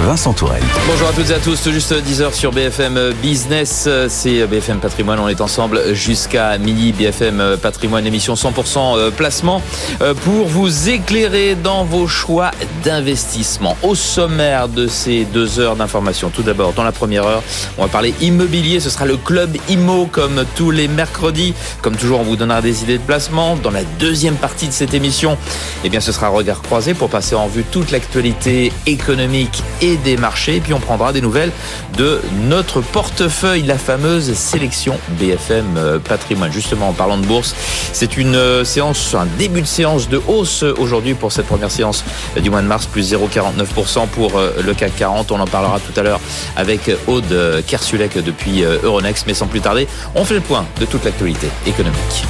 Vincent Tourelle. Bonjour à toutes et à tous, juste 10h sur BFM Business, c'est BFM Patrimoine, on est ensemble jusqu'à midi, BFM Patrimoine, émission 100% euh, placement, euh, pour vous éclairer dans vos choix d'investissement. Au sommaire de ces deux heures d'information, tout d'abord, dans la première heure, on va parler immobilier, ce sera le club IMO comme tous les mercredis, comme toujours on vous donnera des idées de placement. Dans la deuxième partie de cette émission, eh bien ce sera regard croisé pour passer en vue toute l'actualité économique et des marchés. Et puis on prendra des nouvelles de notre portefeuille, la fameuse sélection BFM euh, Patrimoine. Justement, en parlant de bourse, c'est une euh, séance, un début de séance de hausse aujourd'hui pour cette première séance du mois de mars, plus 0,49% pour euh, le CAC 40. On en parlera tout à l'heure avec Aude Kersulek depuis Euronext. Mais sans plus tarder, on fait le point de toute l'actualité économique.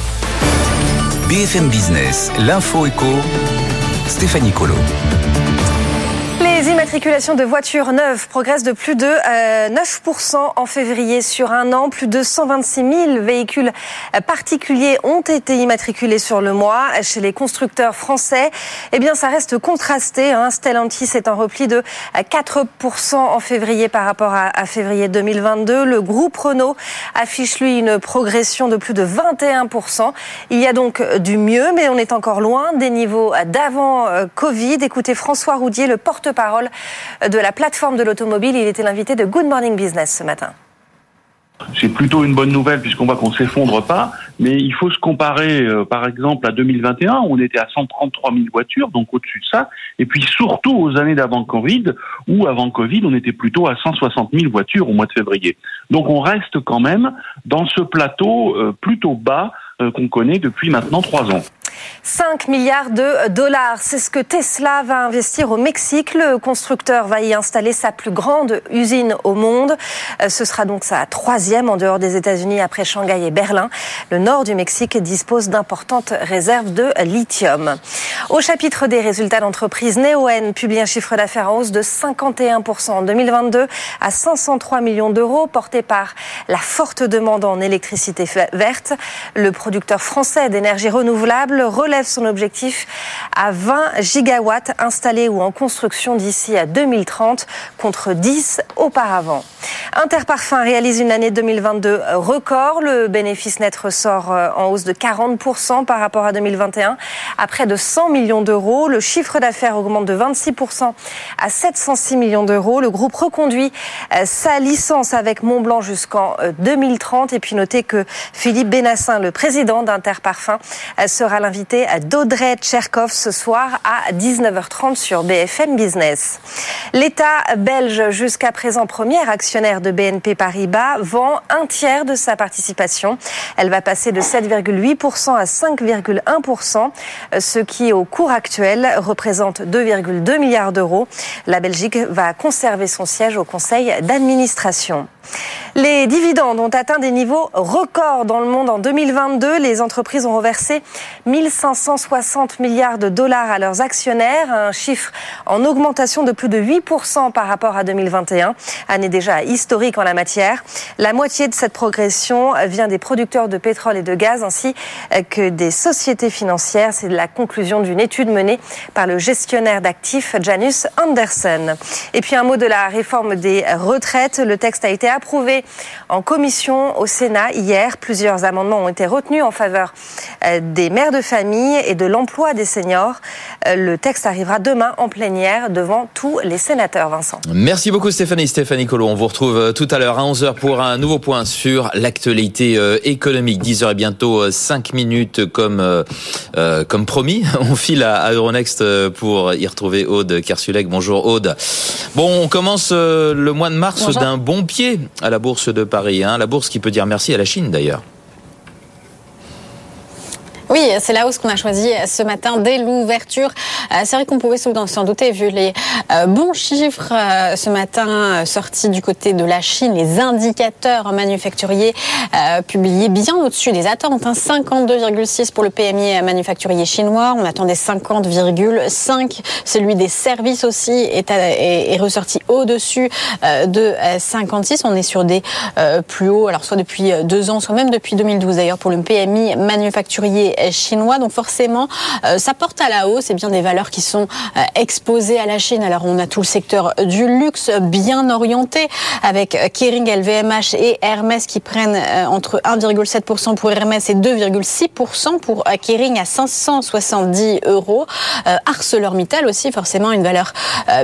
BFM Business, l'info éco, Stéphanie Colo. Les immatriculations de voitures neuves progressent de plus de 9% euh, en février sur un an. Plus de 126 000 véhicules particuliers ont été immatriculés sur le mois chez les constructeurs français. Eh bien, ça reste contrasté. Hein. Stellantis est en repli de 4% en février par rapport à, février 2022. Le groupe Renault affiche, lui, une progression de plus de 21%. Il y a donc du mieux, mais on est encore loin des niveaux d'avant euh, Covid. Écoutez François Roudier, le porte-parole parole de la plateforme de l'automobile. Il était l'invité de Good Morning Business ce matin. C'est plutôt une bonne nouvelle puisqu'on voit qu'on s'effondre pas, mais il faut se comparer euh, par exemple à 2021 où on était à 133 000 voitures, donc au-dessus de ça, et puis surtout aux années d'avant Covid où avant Covid on était plutôt à 160 000 voitures au mois de février. Donc on reste quand même dans ce plateau euh, plutôt bas euh, qu'on connaît depuis maintenant trois ans. 5 milliards de dollars, c'est ce que Tesla va investir au Mexique. Le constructeur va y installer sa plus grande usine au monde. Euh, ce sera donc sa troisième en dehors des États-Unis après Shanghai et Berlin. Le nord du Mexique dispose d'importantes réserves de lithium. Au chapitre des résultats d'entreprise, Neoen publie un chiffre d'affaires en hausse de 51% en 2022 à 503 millions d'euros, porté par la forte demande en électricité verte. Le producteur français d'énergie renouvelable relève son objectif à 20 gigawatts installés ou en construction d'ici à 2030 contre 10 auparavant. Interparfum réalise une année 2022 record. Le bénéfice net ressort euh, en hausse de 40% par rapport à 2021 à près de 100 millions d'euros. Le chiffre d'affaires augmente de 26% à 706 millions d'euros. Le groupe reconduit euh, sa licence avec Montblanc jusqu'en 2030. Euh, Et puis notez que Philippe Bénassin, le président d'Interparfum, sera l'invité d'Audrey Tcherkov ce soir à 19h30 sur BFM Business. L'État belge, jusqu'à présent premier actionnaire de BNP Paribas, vend un tiers de sa participation. Elle va passer de 7,8% à 5,1%, ce qui au cours actuel représente 2,2 milliards d'euros. La Belgique va conserver son siège au conseil d'administration. Les dividendes ont atteint des niveaux records dans le monde en 2022. Les entreprises ont reversé 1560 milliards de dollars à leurs actionnaires, un chiffre en augmentation de plus de 8% par rapport à 2021, année déjà historique en la matière. La moitié de cette progression vient des producteurs de pétrole et de gaz ainsi que des sociétés financières. C'est la conclusion d'une étude menée par le gestionnaire d'actifs Janus Anderson. Et puis un mot de la réforme des retraites. Le texte a été approuvé en commission au Sénat hier. Plusieurs amendements ont été retenus en faveur euh, des mères de famille et de l'emploi des seniors. Euh, le texte arrivera demain en plénière devant tous les sénateurs, Vincent. Merci beaucoup Stéphanie. Stéphanie Colo, on vous retrouve euh, tout à l'heure à 11h pour un nouveau point sur l'actualité économique. 10h et bientôt 5 minutes comme, comme promis. On file à Euronext pour y retrouver Aude Kersulek. Bonjour Aude. Bon, on commence le mois de mars d'un bon pied à la bourse bourse de Paris. Hein. la bourse qui peut dire merci à la Chine d'ailleurs. Oui, c'est la hausse qu'on a choisi ce matin dès l'ouverture. Euh, c'est vrai qu'on pouvait s'en douter vu les euh, bons chiffres euh, ce matin sortis du côté de la Chine, les indicateurs manufacturiers publiés bien au-dessus des attentes. 52,6 hein. pour le PMI manufacturier chinois. On attendait 50,5. Celui des services aussi est, est, ressorti au-dessus de 56. On est sur des plus hauts, alors soit depuis deux ans, soit même depuis 2012 d'ailleurs pour le PMI manufacturier chinois. Donc forcément, euh, ça porte à la hausse. et bien des valeurs qui sont euh, exposées à la Chine. Alors on a tout le secteur du luxe bien orienté avec euh, Kering, LVMH et Hermès qui prennent entre 1,7% pour Hermès et 2,6% pour Kering à 570 euros. ArcelorMittal aussi forcément une valeur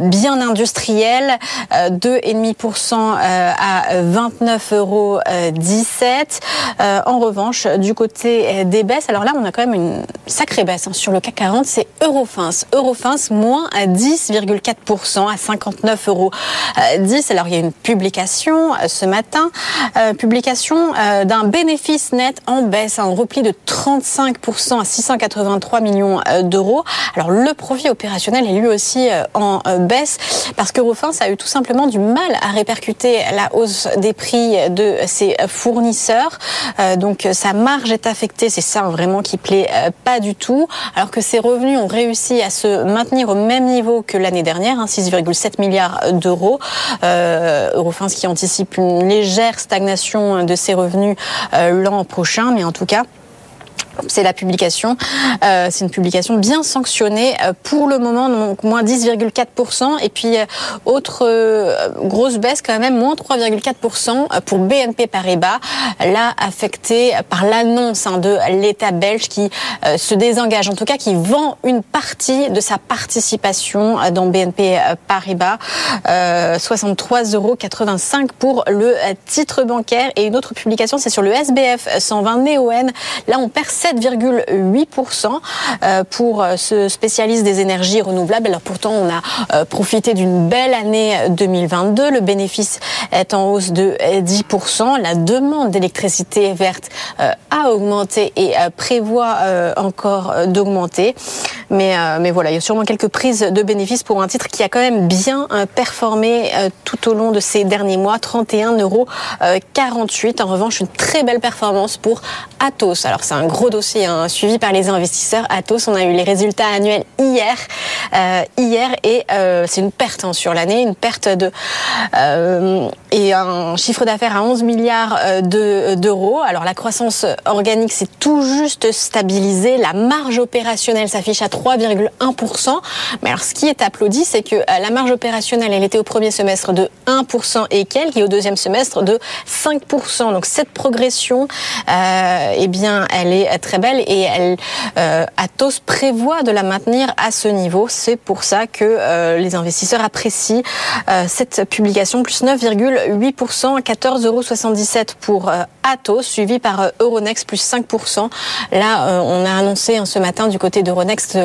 bien industrielle, 2,5% à 29,17 euros. En revanche, du côté des baisses, alors là on a quand même une sacrée baisse hein. sur le CAC 40, c'est Eurofins. Eurofins moins à 10,4% à 59 euros 10. Alors il y a une publication euh, ce matin, euh, publication euh, d'un bénéfice net en baisse, un repli de 35% à 683 millions d'euros. Alors le profit opérationnel est lui aussi en baisse parce qu'Eurofins a eu tout simplement du mal à répercuter la hausse des prix de ses fournisseurs. Donc sa marge est affectée, c'est ça vraiment qui plaît euh, pas du tout, alors que ces revenus ont réussi à se maintenir au même niveau que l'année dernière, 6,7 hein, milliards d'euros. Euh, Eurofins qui anticipe une légère stagnation de ses revenus euh, l'an prochain, mais en tout cas, c'est la publication. Euh, c'est une publication bien sanctionnée euh, pour le moment, donc moins 10,4%. Et puis, euh, autre grosse baisse quand même, moins 3,4% pour BNP Paribas, là affecté par l'annonce hein, de l'État belge qui se désengage, en tout cas qui vend une partie de sa participation dans BNP Paribas, 63,85 euros pour le titre bancaire. Et une autre publication, c'est sur le SBF 120 Neoen. Là, on perd 7,8% euh, pour euh, ce spécialiste des énergies renouvelables. Alors pourtant, on a euh, profité d'une belle année 2022. Le bénéfice est en hausse de 10%. La demande d'électricité verte a augmenté et prévoit encore d'augmenter. Mais, mais voilà, il y a sûrement quelques prises de bénéfices pour un titre qui a quand même bien performé tout au long de ces derniers mois. 31,48 euros. En revanche, une très belle performance pour Atos. Alors c'est un gros dossier hein, suivi par les investisseurs. Atos, on a eu les résultats annuels hier, euh, hier et euh, c'est une perte hein, sur l'année, une perte de euh, et un chiffre d'affaires à 11 milliards d'euros. Alors la croissance organique s'est tout juste stabilisée, la marge opérationnelle s'affiche à 3,1%. Mais alors ce qui est applaudi, c'est que la marge opérationnelle, elle était au premier semestre de 1% et quelques, et au deuxième semestre de 5%. Donc cette progression, eh bien, elle est très belle et elle, euh, Atos prévoit de la maintenir à ce niveau. C'est pour ça que euh, les investisseurs apprécient euh, cette publication, plus 9,8%, 14,77 euros pour Atos, suivi par Euronext, plus 5%. Là, on a annoncé hein, ce matin du côté d'Euronext,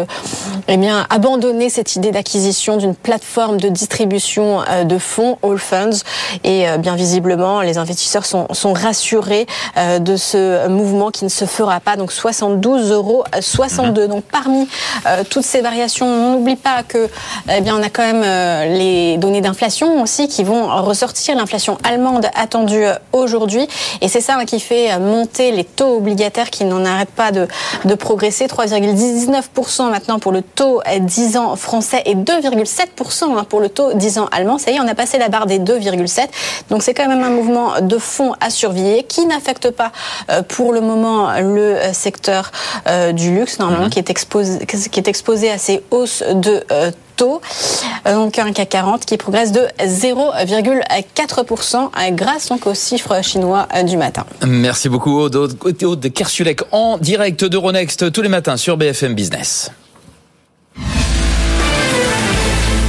eh bien, abandonner cette idée d'acquisition d'une plateforme de distribution de fonds, All Funds. Et bien visiblement, les investisseurs sont, sont rassurés de ce mouvement qui ne se fera pas. Donc 72 euros 62. Donc parmi euh, toutes ces variations, on n'oublie pas que eh bien on a quand même euh, les données d'inflation aussi qui vont ressortir. L'inflation allemande attendue euh, aujourd'hui. Et c'est ça hein, qui fait monter les taux obligataires qui n'en arrêtent pas de, de progresser. 3,19% maintenant pour le taux 10 ans français et 2,7% hein, pour le taux 10 ans allemand. Ça y est, on a passé la barre des 2,7. Donc c'est quand même un mouvement de fond à surveiller qui n'affecte pas pour le moment le secteur euh, du luxe, normalement, mhm. qui, est exposé, qui est exposé à ces hausses de euh, taux. Euh, donc un CAC 40 qui progresse de 0,4% grâce donc aux chiffres chinois du matin. Merci beaucoup Aude, Aude de Kersulek en direct d'Euronext tous les matins sur BFM Business.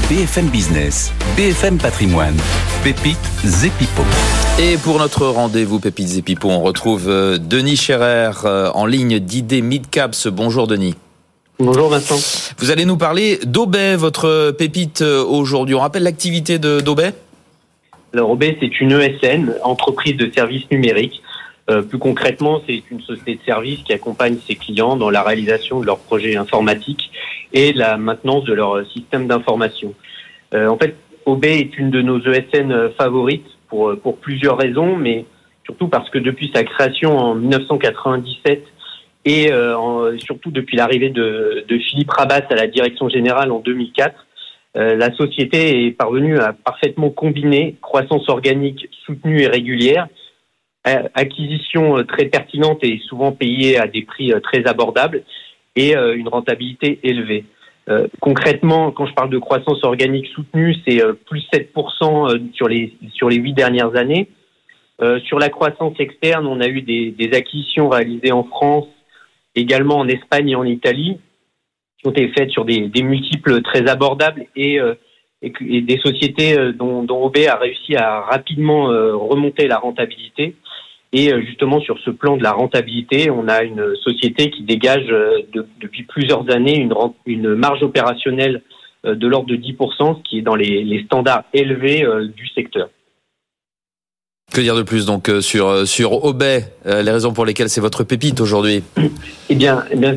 BFM Business, BFM Patrimoine, Pépites et Et pour notre rendez-vous Pépites et on retrouve euh, Denis Scherer euh, en ligne d'idées Midcaps. Bonjour Denis. Bonjour Vincent. Vous allez nous parler d'Aubet, votre pépite euh, aujourd'hui. On rappelle l'activité de d'Aubet Alors OB, c'est une ESN, entreprise de services numériques. Euh, plus concrètement, c'est une société de services qui accompagne ses clients dans la réalisation de leurs projets informatiques et la maintenance de leur système d'information. Euh, en fait, OB est une de nos ESN favorites pour, pour plusieurs raisons, mais surtout parce que depuis sa création en 1997 et euh, surtout depuis l'arrivée de, de, Philippe Rabas à la direction générale en 2004, euh, la société est parvenue à parfaitement combiner croissance organique soutenue et régulière, acquisition euh, très pertinente et souvent payée à des prix euh, très abordables et une rentabilité élevée. concrètement, quand je parle de croissance organique soutenue, c'est plus 7% sur les sur les huit dernières années. sur la croissance externe, on a eu des, des acquisitions réalisées en France, également en Espagne et en Italie, qui ont été faites sur des, multiples très abordables et, euh, des sociétés euh, dont, dont OB a réussi à rapidement euh, remonter la rentabilité. Et justement, sur ce plan de la rentabilité, on a une société qui dégage depuis plusieurs années une, une marge opérationnelle de l'ordre de 10%, ce qui est dans les, les standards élevés du secteur. Que dire de plus donc sur sur Obey, les raisons pour lesquelles c'est votre pépite aujourd'hui? Eh bien, eh bien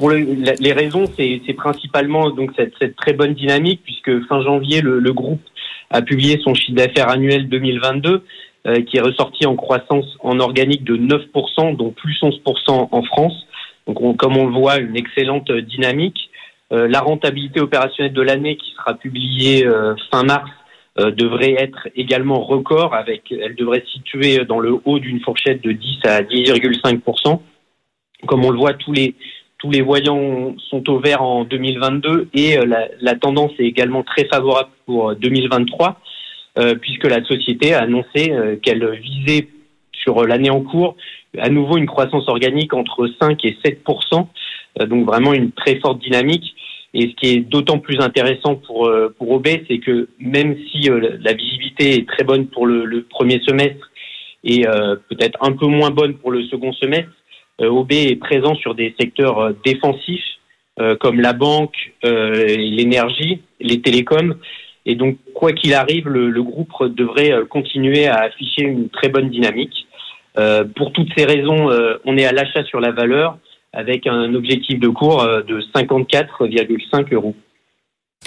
pour les raisons, c'est principalement donc cette, très bonne dynamique, puisque fin janvier, le, groupe a publié son chiffre d'affaires annuel 2022, euh, qui est ressorti en croissance en organique de 9%, dont plus 11% en France. Donc, comme on le voit, une excellente dynamique. Euh, la rentabilité opérationnelle de l'année, qui sera publiée euh, fin mars, euh, devrait être également record. Avec, elle devrait se situer dans le haut d'une fourchette de 10 à 10,5%. Comme on le voit, tous les tous les voyants sont au vert en 2022 et euh, la, tendance est également très favorable pour 2023 euh, euh, puisque la société a annoncé qu'elle visait sur l'année en cours à nouveau une croissance organique entre 5 et 7% donc vraiment une très forte dynamique. Et ce qui est d'autant plus intéressant pour pour OB, c'est que même si la visibilité est très bonne pour le, le premier semestre et peut-être un peu moins bonne pour le second semestre, euh, OB est présent sur des secteurs euh, défensifs euh, comme la banque, l'énergie, les télécoms. Et donc, quoi qu'il arrive, le, groupe devrait continuer à afficher une très bonne dynamique. pour toutes ces raisons, on est à l'achat sur la valeur avec un objectif de cours de 54,5 euros.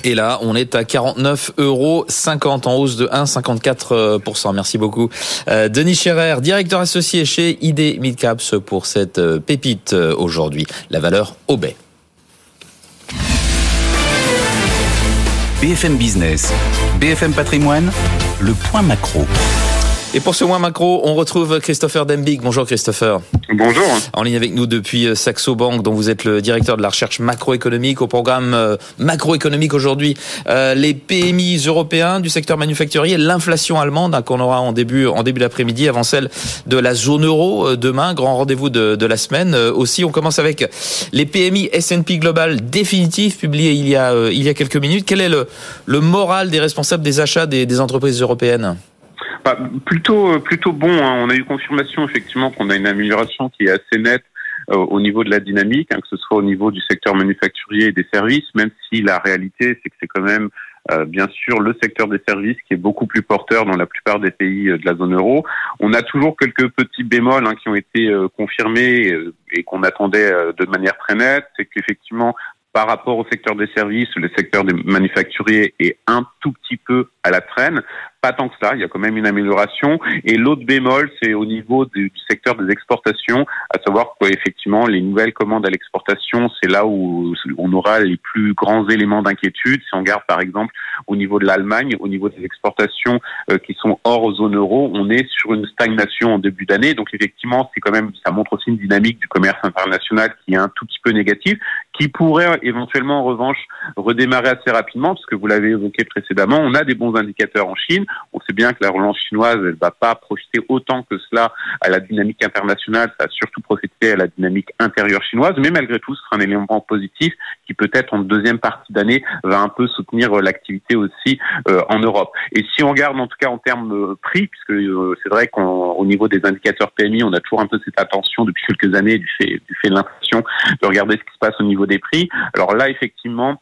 Et là, on est à 49 euros 50 en hausse de 1,54%. Merci beaucoup. Euh, Denis Scherer, directeur associé chez ID Midcaps pour cette euh, pépite euh, aujourd'hui. La valeur Aubet. BFM Business, BFM Patrimoine, le point macro. Et pour ce mois macro, on retrouve Christopher Dembig. Bonjour Christopher. Bonjour. En ligne avec nous depuis euh, Saxo Bank, dont vous êtes le directeur de la recherche macroéconomique au programme euh, macroéconomique aujourd'hui. Euh, les PMI européens du secteur manufacturier, l'inflation allemande hein, qu'on aura en début en début d'après-midi avant celle de la zone euro demain, grand rendez-vous de, de la semaine. aussi, on commence avec les PMI S&P Global définitifs publiés il y a il y a quelques minutes. Quel est le, le moral des responsables des achats des, des entreprises européennes? Bah, plutôt, plutôt bon. Hein. On a eu confirmation effectivement qu'on a une amélioration qui est assez nette euh, au niveau de la dynamique, hein, que ce soit au niveau du secteur manufacturier et des services, même si la réalité, c'est que c'est quand même euh, bien sûr le secteur des services qui est beaucoup plus porteur dans la plupart des pays euh, de la zone euro. On a toujours quelques petits bémols hein, qui ont été confirmés et qu'on attendait de manière très nette. C'est qu'effectivement, par rapport au secteur des services, le secteur des manufacturiers est un tout petit peu à la traîne. Pas tant que ça, il y a quand même une amélioration. Et l'autre bémol, c'est au niveau du, secteur des exportations, à savoir qu'effectivement, les nouvelles commandes à l'exportation, c'est là où on aura les plus grands éléments d'inquiétude. Si on regarde par exemple au niveau de l'Allemagne, au niveau des exportations euh, qui sont hors zone euro, on est sur une stagnation en début d'année. Donc effectivement, c'est quand même, ça montre aussi une dynamique du commerce international qui est un tout petit peu négative, qui pourrait éventuellement en revanche redémarrer assez rapidement, parce que vous l'avez évoqué précédemment, on a des bons indicateurs en Chine. On sait bien que la relance chinoise, elle va pas profiter autant que cela à la dynamique internationale, ça a surtout profité à la dynamique intérieure chinoise, mais malgré tout, ce sera un élément positif qui peut-être en deuxième partie d'année va un peu soutenir l'activité aussi euh, en Europe. Et si on regarde en tout cas en termes de prix, puisque euh, c'est vrai qu'au niveau des indicateurs PMI, on a toujours un peu cette attention depuis quelques années du fait, du fait de l'inflation, de regarder ce qui se passe au niveau des prix. Alors là, effectivement,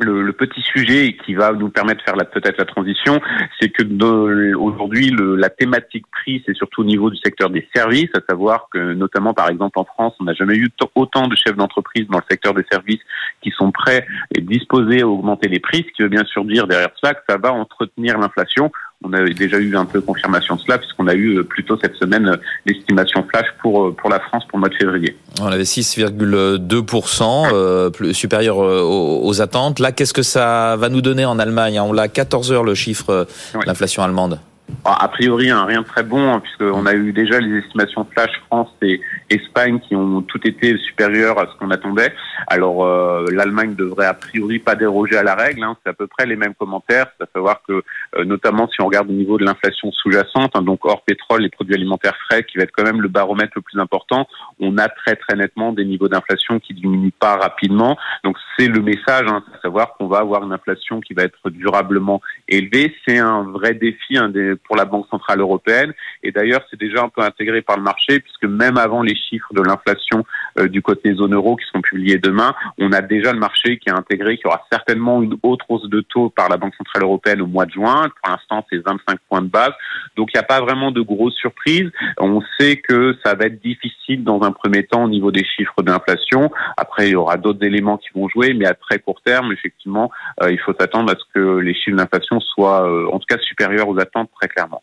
le, petit sujet qui va nous permettre de faire peut-être la transition, c'est que aujourd'hui la thématique prix, c'est surtout au niveau du secteur des services, à savoir que notamment par exemple en France, on n'a jamais eu autant de chefs d'entreprise dans le secteur des services qui sont prêts et disposés à augmenter les prix, ce qui veut bien sûr dire derrière cela que ça va entretenir l'inflation on a déjà eu un peu confirmation de cela puisqu'on a eu euh, plutôt cette semaine euh, l'estimation flash pour euh, pour la France pour le mois de février. On avait 6,2 euh, plus supérieur aux, attentes. Là, qu'est-ce que ça va nous donner en Allemagne? On l'a 14 heures le chiffre l'inflation allemande. A priori, hein, rien de très bon, hein, puisqu'on a eu déjà les estimations flash France et Espagne qui ont tout été supérieures à ce qu'on attendait. Alors, euh, l'Allemagne devrait a priori pas déroger à la règle. Hein, c'est à peu près les mêmes commentaires. C'est à savoir que, euh, notamment si on regarde au niveau de l'inflation sous-jacente, hein, donc hors pétrole, et produits alimentaires frais, qui va être quand même le baromètre le plus important, on a très très nettement des niveaux d'inflation qui diminuent pas rapidement. Donc, c'est le message, hein, à savoir qu'on va avoir une inflation qui va être durablement élevée. C'est un vrai défi pour la Banque centrale européenne. Et d'ailleurs, c'est déjà un peu intégré par le marché, puisque même avant les chiffres de l'inflation euh, du côté zone euro qui seront publiés demain, on a déjà le marché qui a intégré qu'il y aura certainement une autre hausse de taux par la Banque centrale européenne au mois de juin. Pour l'instant, c'est 25 points de base. Donc, il n'y a pas vraiment de grosses surprises. On sait que ça va être difficile dans un premier temps au niveau des chiffres d'inflation. Après, il y aura d'autres éléments qui vont jouer, mais à très court terme, effectivement, euh, il faut s'attendre à ce que les chiffres d'inflation soient, euh, en tout cas, supérieurs aux attentes très clairement.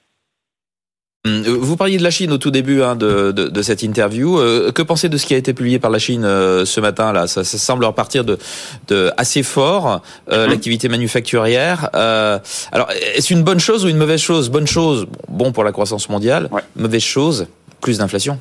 Hum, euh, vous parliez de la Chine au tout début hein, de, de, de, cette interview. Euh, que pensez de ce qui a été publié par la Chine euh, ce matin là? Ça, ça, semble repartir de, de assez fort euh, mhm. l'activité manufacturière. alors est-ce une bonne chose ou une mauvaise chose? Bonne chose, bon pour la croissance mondiale. Mauvaise chose, plus d'inflation.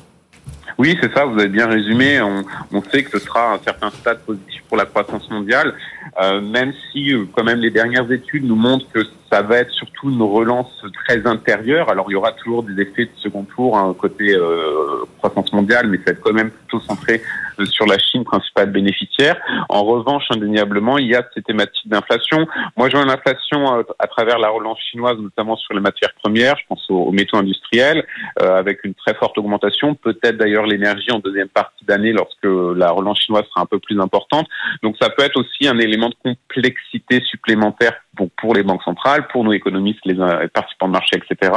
Oui, c'est ça, vous avez bien résumé. On, on, sait que ce sera un certain stade positif pour la croissance mondiale, euh, même si quand même les dernières études nous montrent que ça va être surtout une relance très intérieure. Alors il y aura toujours des effets de second tour hein, côté euh, croissance mondiale, mais ça va être quand même plutôt centré euh, sur la Chine, principale bénéficiaire. En revanche, indéniablement, il y a ces thématiques d'inflation. Moi, je vois une inflation euh, à travers la relance chinoise, notamment sur les matières premières. Je pense aux, métaux industriels, euh, avec une très forte augmentation. Peut-être d'ailleurs l'énergie en deuxième partie d'année, lorsque la relance chinoise sera un peu plus importante. Donc, ça peut être aussi un élément de complexité supplémentaire pour, les banques centrales, pour nos économistes, les participants de marché, etc.,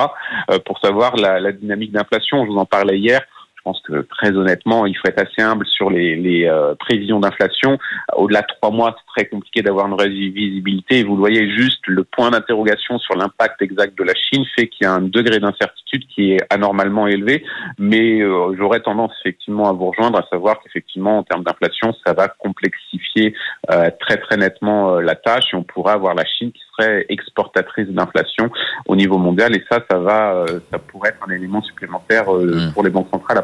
pour savoir la dynamique d'inflation. Je vous en parlais hier. Je pense que très honnêtement, il faut être assez humble sur les, les euh, prévisions d'inflation. Au-delà de trois mois, c'est très compliqué d'avoir une visibilité. vous le voyez juste, le point d'interrogation sur l'impact exact de la Chine fait qu'il y a un degré d'incertitude qui est anormalement élevé. Mais euh, j'aurais tendance effectivement à vous rejoindre, à savoir qu'effectivement, en termes d'inflation, ça va complexifier euh, très très nettement la tâche et on pourrait avoir la Chine qui exportatrice d'inflation au niveau mondial. Et ça, ça va, ça pourrait être un élément supplémentaire mmh. pour les banques centrales à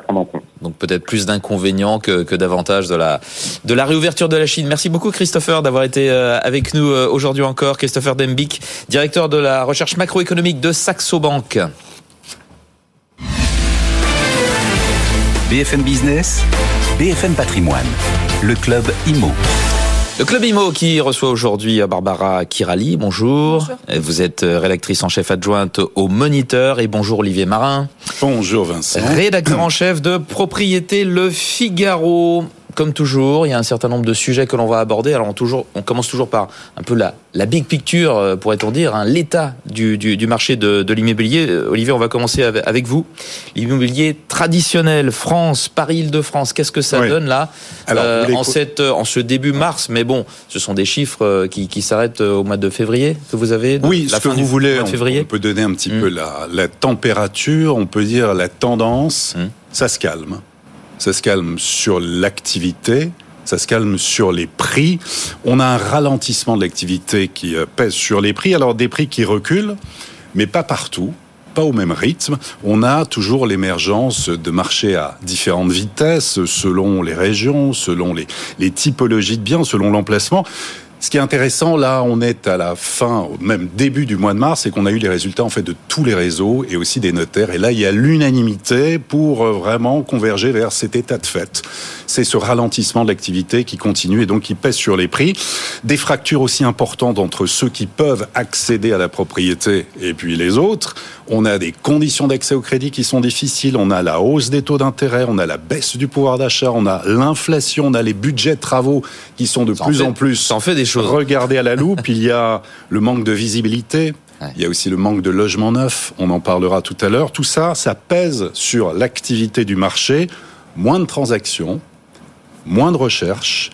donc peut-être plus d'inconvénients que, que d'avantages de la, de la réouverture de la Chine. Merci beaucoup Christopher d'avoir été euh, avec nous euh, aujourd'hui encore. Christopher Dembik, directeur de la recherche macroéconomique de Saxo Bank. BFM Business, BFM Patrimoine, le club IMO. Le Club IMO qui reçoit aujourd'hui Barbara Kirali. Bonjour. bonjour. Vous êtes rédactrice en chef adjointe au Moniteur et bonjour Olivier Marin. Bonjour Vincent. Rédacteur en chef de Propriété Le Figaro comme toujours, il y a un certain nombre de sujets que l'on va aborder. Alors on, toujours, on commence toujours par un peu la, la big picture, euh, pourrait-on dire, hein, l'état du, du, du, marché de, de l'immobilier. Euh, Olivier, on va commencer avec, vous. L'immobilier traditionnel, France, Paris-Île-de-France, qu'est-ce que ça donne là euh, en, cette, en ce début mars Mais bon, ce sont des chiffres qui, qui s'arrêtent au mois de février que vous avez Oui, ce que vous voulez, on, peut donner un petit hmm. peu la, la, température, on peut dire la tendance, hmm. ça se calme ça se calme sur l'activité, ça se calme sur les prix. On a un ralentissement de l'activité qui euh, pèse sur les prix. Alors des prix qui reculent, mais pas partout pas au même rythme. On a toujours l'émergence de marchés à différentes vitesses, selon les régions, selon les, les typologies de biens, selon l'emplacement. Ce qui est intéressant, là, on est à la fin, même début du mois de mars, et qu'on a eu les résultats en fait de tous les réseaux et aussi des notaires. Et là, il y a l'unanimité pour euh, vraiment converger vers cet état de fait. C'est ce ralentissement de l'activité qui continue et donc qui pèse sur les prix. Des fractures aussi importantes entre ceux qui peuvent accéder à la propriété et puis les autres. On a des conditions d'accès au crédit qui sont difficiles. On a la hausse des taux d'intérêt. On a la baisse du pouvoir d'achat. On a l'inflation. On a les budgets de travaux qui sont de plus en plus. Ça en fait des choses. regardez à la loupe, il y a le manque de visibilité, il y a aussi le manque de logement neuf, on en parlera tout à l'heure. Tout ça, ça pèse sur l'activité du marché, moins de transactions, moins de recherches.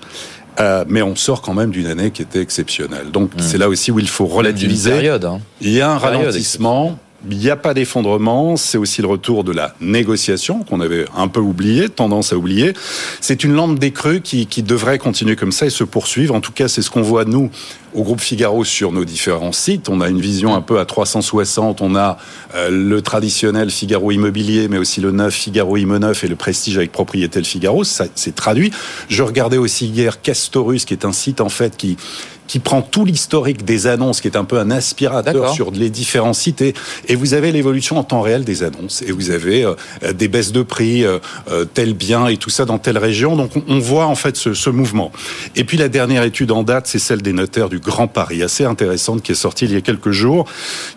Euh, mais on sort quand même d'une année qui était exceptionnelle. Donc mmh. c'est là aussi où il faut relativiser. Période, hein. Il y a un ralentissement. Il n'y a pas d'effondrement, c'est aussi le retour de la négociation qu'on avait un peu oublié, tendance à oublier. C'est une lampe décrue qui, qui devrait continuer comme ça et se poursuivre. En tout cas, c'est ce qu'on voit nous au groupe Figaro sur nos différents sites. On a une vision un peu à 360. On a euh, le traditionnel Figaro immobilier, mais aussi le neuf Figaro Imo neuf et le prestige avec propriété le Figaro. Ça, c'est traduit. Je regardais aussi hier Castorus, qui est un site en fait qui qui prend tout l'historique des annonces, qui est un peu un aspirateur sur les différents sites, et, vous avez l'évolution en temps réel des annonces, et vous avez euh, des baisses de prix, euh, euh, tel bien, et tout ça dans telle région. Donc on, voit en fait ce, ce, mouvement. Et puis la dernière étude en date, c'est celle des notaires du Grand Paris, assez intéressante, qui est sortie il y a quelques jours,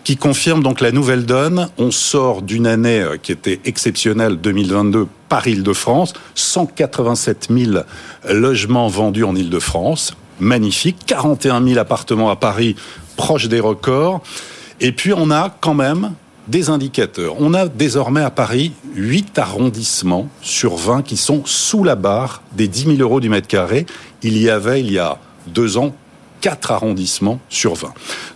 qui confirme donc la nouvelle donne. On sort d'une année qui était exceptionnelle, 2022, par Île-de-France, 187 000 logements vendus en Île-de-France, magnifique. 41 000 appartements à Paris, proche des records. Et puis on a quand même des indicateurs. On a désormais à Paris 8 arrondissements sur 20 qui sont sous la barre des 10 000 euros du mètre carré. Il y avait, il y a deux ans, 4 arrondissements sur 20.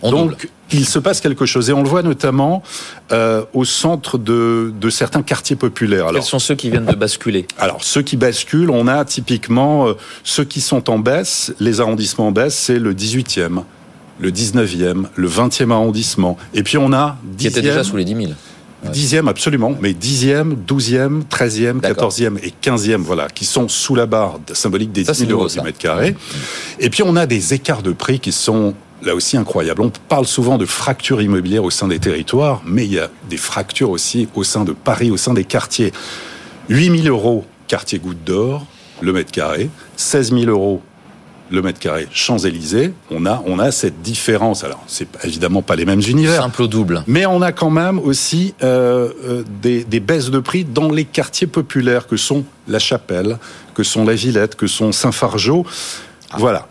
Donc, il se passe quelque chose. Et on le voit notamment euh, au centre de, de, certains quartiers populaires. Alors, Quels sont ceux qui viennent de basculer? Alors, ceux qui basculent, on a typiquement euh, ceux qui sont en baisse. Les arrondissements en baisse, c'est le 18e, le 19e, le 20e arrondissement. Et puis on a... 10e, qui était déjà sous les 10 000 Dixième, absolument, mais dixième, douzième, treizième, quatorzième et quinzième, voilà, qui sont sous la barre symbolique des 10 000 euros du mètre carré. Et puis on a des écarts de prix qui sont là aussi incroyables. On parle souvent de fractures immobilières au sein des territoires, mais il y a des fractures aussi au sein de Paris, au sein des quartiers. 8 000 euros quartier Goutte d'Or, le mètre carré, 16 000 euros le mètre carré Champs-Élysées, on a, on a cette différence. Alors, c'est évidemment pas les mêmes univers. Simple ou double. Mais on a quand même aussi euh, euh, des, des, baisses de prix dans les quartiers populaires que sont la Chapelle, que sont la Villette, que sont Saint-Fargeau. Ah. Voilà.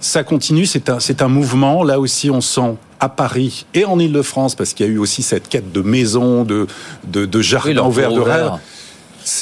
Ça continue, c'est un, c'est un mouvement. Là aussi, on sent à Paris et en Ile-de-France, parce qu'il y a eu aussi cette quête de maisons, de, de, de jardins ouverts de rêve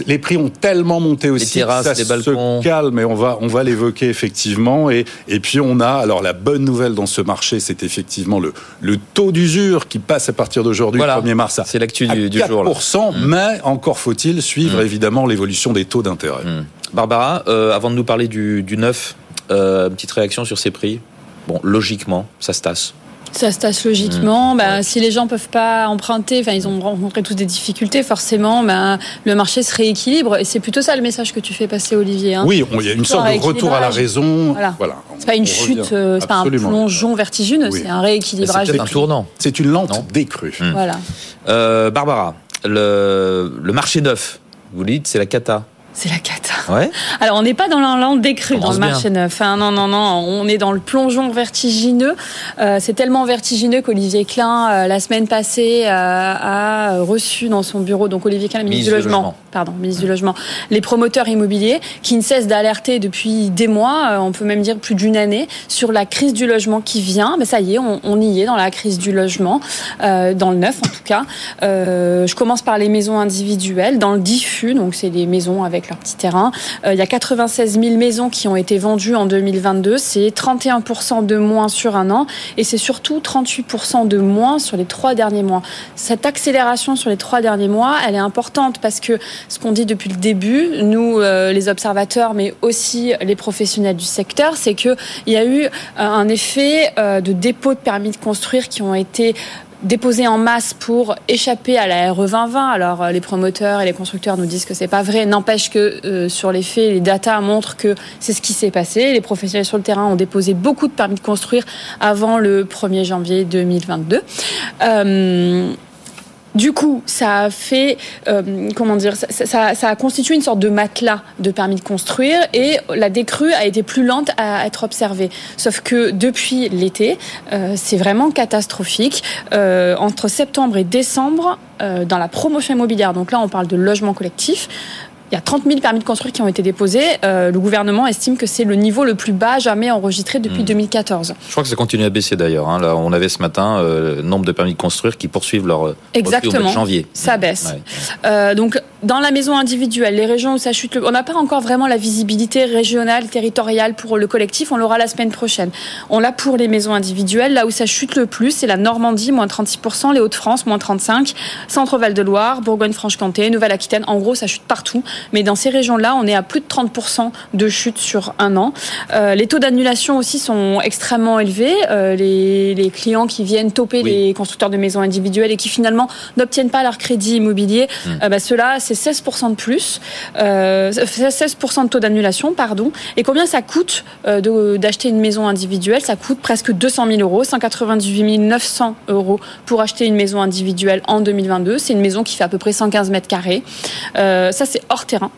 les prix ont tellement monté aussi les terrasses, ça les balcons. se calme et on va on va l'évoquer effectivement et et puis on a alors la bonne nouvelle dans ce marché c'est effectivement le le taux d'usure qui passe à partir d'aujourd'hui voilà. 1er mars c'est l'actu du, du, jour là. Mm. mais encore faut-il suivre mmh. évidemment l'évolution des taux d'intérêt. Mmh. Barbara euh, avant de nous parler du, du neuf euh, petite réaction sur ces prix? Bon logiquement ça se tasse. Ça se tasse logiquement. Mmh. Bah, si les gens peuvent pas emprunter, enfin ils ont rencontré toutes des difficultés, forcément, bah, le marché se rééquilibre. Et c'est plutôt ça le message que tu fais passer, Olivier. Hein. Oui, il y a une sorte de retour à la raison. Voilà. voilà. C'est pas une chute, euh, c'est pas un plongeon vertigineux, oui. c'est un rééquilibrage. C'est un tournant. C'est une lente non décrue. Mmh. Voilà. Euh, Barbara, le, le marché neuf, vous dites, c'est la cata. C'est la cata. Ouais. Alors, on n'est pas dans l'an décru dans le marché bien. neuf. Hein. Non, non, non. On est dans le plongeon vertigineux. Euh, c'est tellement vertigineux qu'Olivier Klein, euh, la semaine passée, euh, a reçu dans son bureau, donc Olivier Klein, le ministre, du logement, logement, pardon, ministre du Logement, les promoteurs immobiliers qui ne cessent d'alerter depuis des mois, on peut même dire plus d'une année, sur la crise du logement qui vient. Mais ça y est, on, on y est dans la crise du logement, dans le neuf en tout cas. je commence par les maisons individuelles. Dans le diffus, donc c'est des maisons avec leur petit terrain. Euh, il y a 96 000 maisons qui ont été vendues en 2022. C'est 31% de moins sur un an et c'est surtout 38% de moins sur les trois derniers mois. Cette accélération sur les trois derniers mois, elle est importante parce que ce qu'on dit depuis le début, nous, euh, les observateurs, mais aussi les professionnels du secteur, c'est qu'il y a eu un effet euh, de dépôt de permis de construire qui ont été déposé en masse pour échapper à la RE 2020. Alors euh, les promoteurs et les constructeurs nous disent que c'est pas vrai. N'empêche que euh, sur les faits, les datas montrent que c'est ce qui s'est passé. Les professionnels sur le terrain ont déposé beaucoup de permis de construire avant le 1er janvier 2022. Euh, du coup, ça a fait, euh, comment dire, ça, ça, ça, a constitué une sorte de matelas de permis de construire et la décrue a été plus lente à être observée. Sauf que depuis l'été, euh, c'est vraiment catastrophique. Euh, entre septembre et décembre, euh, dans la promotion immobilière, donc là on parle de logement collectif, il y a 30 000 permis de construire qui ont été déposés. le gouvernement estime que c'est le niveau le plus bas jamais enregistré depuis 2014. Hmm. Je crois que ça continue à baisser d'ailleurs. Hein. Là, on avait ce matin le nombre de permis de construire qui poursuivent leur Exactement. Au janvier. Ça baisse. donc dans la maison individuelle, les régions où ça chute, on n'a pas encore vraiment la visibilité régionale, territoriale pour le collectif. On l'aura la semaine prochaine. On l'a pour les maisons individuelles. Là où ça chute le plus, c'est la Normandie, moins 36%, les Hauts-de-France, moins 35%, Centre-Val de Loire, Bourgogne-Franche-Comté, Nouvelle-Aquitaine. En gros, ça chute partout. Mais dans ces régions-là, on est à plus de 30% de chute sur un an. Euh, les taux d'annulation aussi sont extrêmement élevés. Euh, les, les, clients qui viennent toper les constructeurs de maisons individuelles et qui finalement n'obtiennent pas leur crédit immobilier, mmh. euh, bah, ceux-là, c'est 16% de plus. 16% de taux d'annulation, pardon. Et combien ça coûte d'acheter une maison individuelle? Ça coûte presque 200 000 euros, 198 900 euros pour acheter une maison individuelle en 2022. C'est une maison qui fait à peu près 115 mètres carrés. Ça, c'est hors terrain.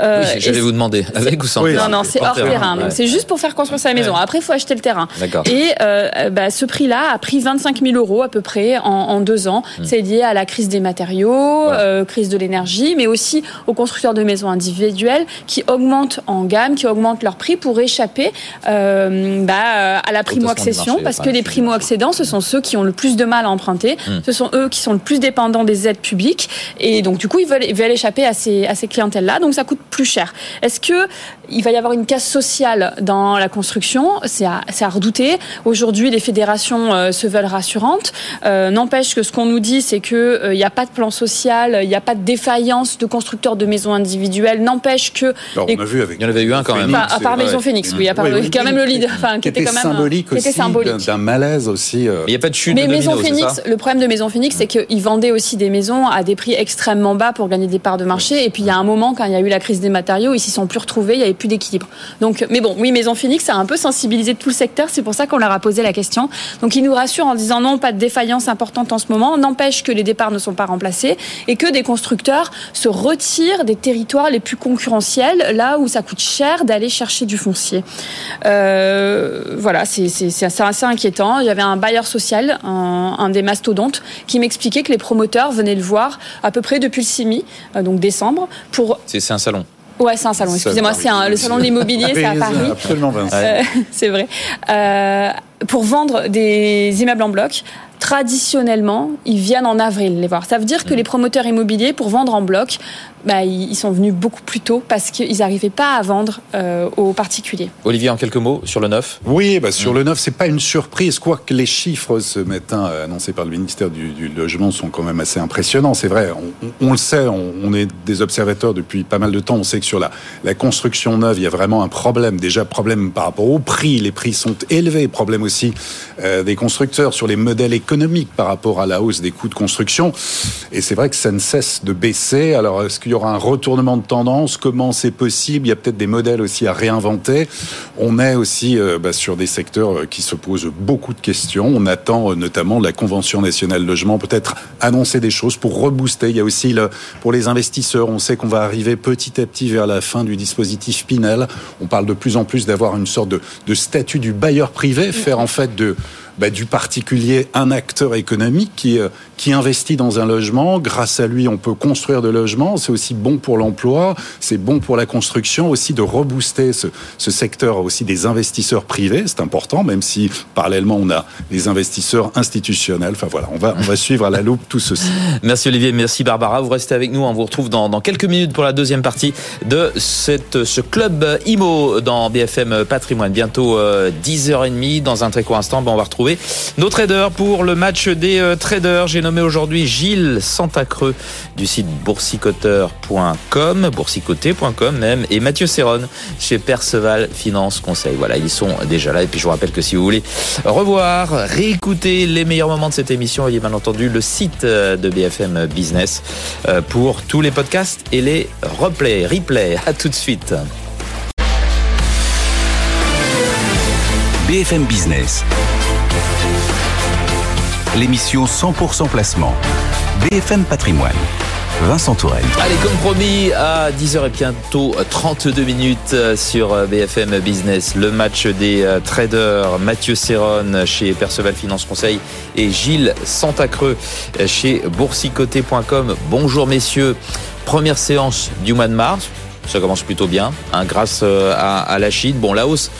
Euh, oui, j'allais vous demander, avec ou sans Non, non, c'est hors, terrain. Donc, c'est juste pour faire construire sa maison. Après, il faut acheter le terrain. Et euh, bah, ce prix-là a pris 25 000 euros à peu près en, deux ans. Hmm. C'est lié à la crise des matériaux, euh, crise de l'énergie, mais aussi aux constructeurs de maisons individuelles qui augmentent en gamme, qui augmentent leur prix pour échapper euh, bah, à la primo-accession, parce que les primo-accédants, ce sont ceux qui ont le plus de mal à emprunter, hmm. ce sont eux qui sont le plus dépendants des aides publiques, et donc du coup, ils veulent, ils veulent échapper à ces, à ces clientèles-là, donc ça coûte plus cher. Est-ce que il va y avoir une casse sociale dans la construction C'est à, à, redouter. Aujourd'hui, les fédérations euh, se veulent rassurantes. Euh, N'empêche que ce qu'on nous dit, c'est que il euh, n'y a pas de plan social, il n'y a pas de défaillance de constructeurs de maisons individuelles. N'empêche que Alors, on a vu avec il y en avait eu un quand même. à part Maison Phoenix, oui, à part quand même le leader, enfin, qui, était, quand même symbolique aussi, d'un malaise aussi. Il n'y a pas de chute. Mais Maison Phoenix, le problème de Maison Phoenix, c'est qu'ils vendaient aussi des maisons à des prix extrêmement bas pour gagner des parts de marché. Et puis il y a un moment, quand il y a eu la crise des matériaux, ils s'y sont plus retrouvés, il avait plus d'équilibre. Donc, mais bon, oui, Maison Phoenix a un peu sensibilisé tout le secteur. C'est pour ça qu'on leur a posé la question. Donc ils nous rassurent en disant non, pas de défaillance importante en ce moment. N'empêche que les départs ne sont pas remplacés et que des constructeurs se retirent des territoires les plus concurrentiels, là où ça coûte cher d'aller chercher du foncier. Euh, voilà, c'est assez inquiétant. Il y avait un bailleur social, un, un des mastodontes, qui m'expliquait que les promoteurs venaient le voir à peu près depuis le CIMI, euh, donc décembre, pour... C'est un salon Ouais, c'est un salon. Excusez-moi, c'est le salon de l'immobilier, c'est à Paris. Absolument, euh, c'est vrai. Euh, pour vendre des immeubles en bloc traditionnellement, ils viennent en avril les voir. Ça veut dire que mm. les promoteurs immobiliers, pour vendre en bloc, bah, ils sont venus beaucoup plus tôt parce qu'ils n'arrivaient pas à vendre euh, aux particuliers. Olivier, en quelques mots sur le neuf? Oui, bah, sur le neuf, c'est pas une surprise, quoique les chiffres ce matin annoncés par le ministère du, Logement sont quand même assez impressionnants. C'est vrai, on, le sait, on, est des observateurs depuis pas mal de temps. On sait que sur la, la construction neuve, il y a vraiment un problème. Déjà, problème par rapport au prix. Les prix sont élevés. Problème aussi euh, des constructeurs sur les modèles économiques par rapport à la hausse des coûts de construction. Et c'est vrai que ça ne cesse de baisser. Alors, est-ce qu'il y aura un retournement de tendance? Comment c'est possible? Il y a peut-être des modèles aussi à réinventer. On est aussi euh, bah, sur des secteurs euh, qui se posent beaucoup de questions. On attend notamment de la Convention nationale logement peut-être annoncer des choses pour rebooster. Il y a aussi le, pour les investisseurs, on sait qu'on va arriver petit à petit vers la fin du dispositif Pinel. On parle de plus en plus d'avoir une sorte de statut du bailleur privé, faire en fait de bah, du particulier un acteur économique qui, euh, qui investit dans un logement. Grâce à lui, on peut construire de logements. C'est aussi bon pour l'emploi, c'est bon pour la construction, aussi de rebooster ce, ce secteur aussi des investisseurs privés. C'est important, même si parallèlement on a les investisseurs institutionnels. Enfin voilà, on va, on va suivre à la loupe tout ceci. Merci Olivier, merci Barbara. Vous restez avec nous. On vous retrouve dans, dans quelques minutes pour la deuxième partie de cette, ce club IMO dans BFM Patrimoine. Bientôt 10h30. Euh, dans un très court instant, ben, on va retrouver nos traders pour le match des euh, traders. J'ai nommé aujourd'hui Gilles Santacreux du site boursicoteur.com, boursicoté.com même, et Mathieu Serron chez Perceval Finance Conseil. Voilà, ils sont déjà là. Et puis je vous rappelle que si vous voulez revoir, réécouter les meilleurs moments de cette émission, il y a bien entendu le site euh, de BFM Business euh, pour tous les podcasts et les replays, replays. À tout de suite. BFM Business l'émission 100% placement. BFM Patrimoine. Vincent Tourelle. Allez, comme promis, à 10h et bientôt 32 minutes sur BFM Business, le match des traders Mathieu Serron chez Perceval Finance Conseil et Gilles Santacreux chez boursicoté.com. Bonjour messieurs, première séance du mois de mars, ça commence plutôt bien, hein, grâce à, à la Chine. Bon, la hausse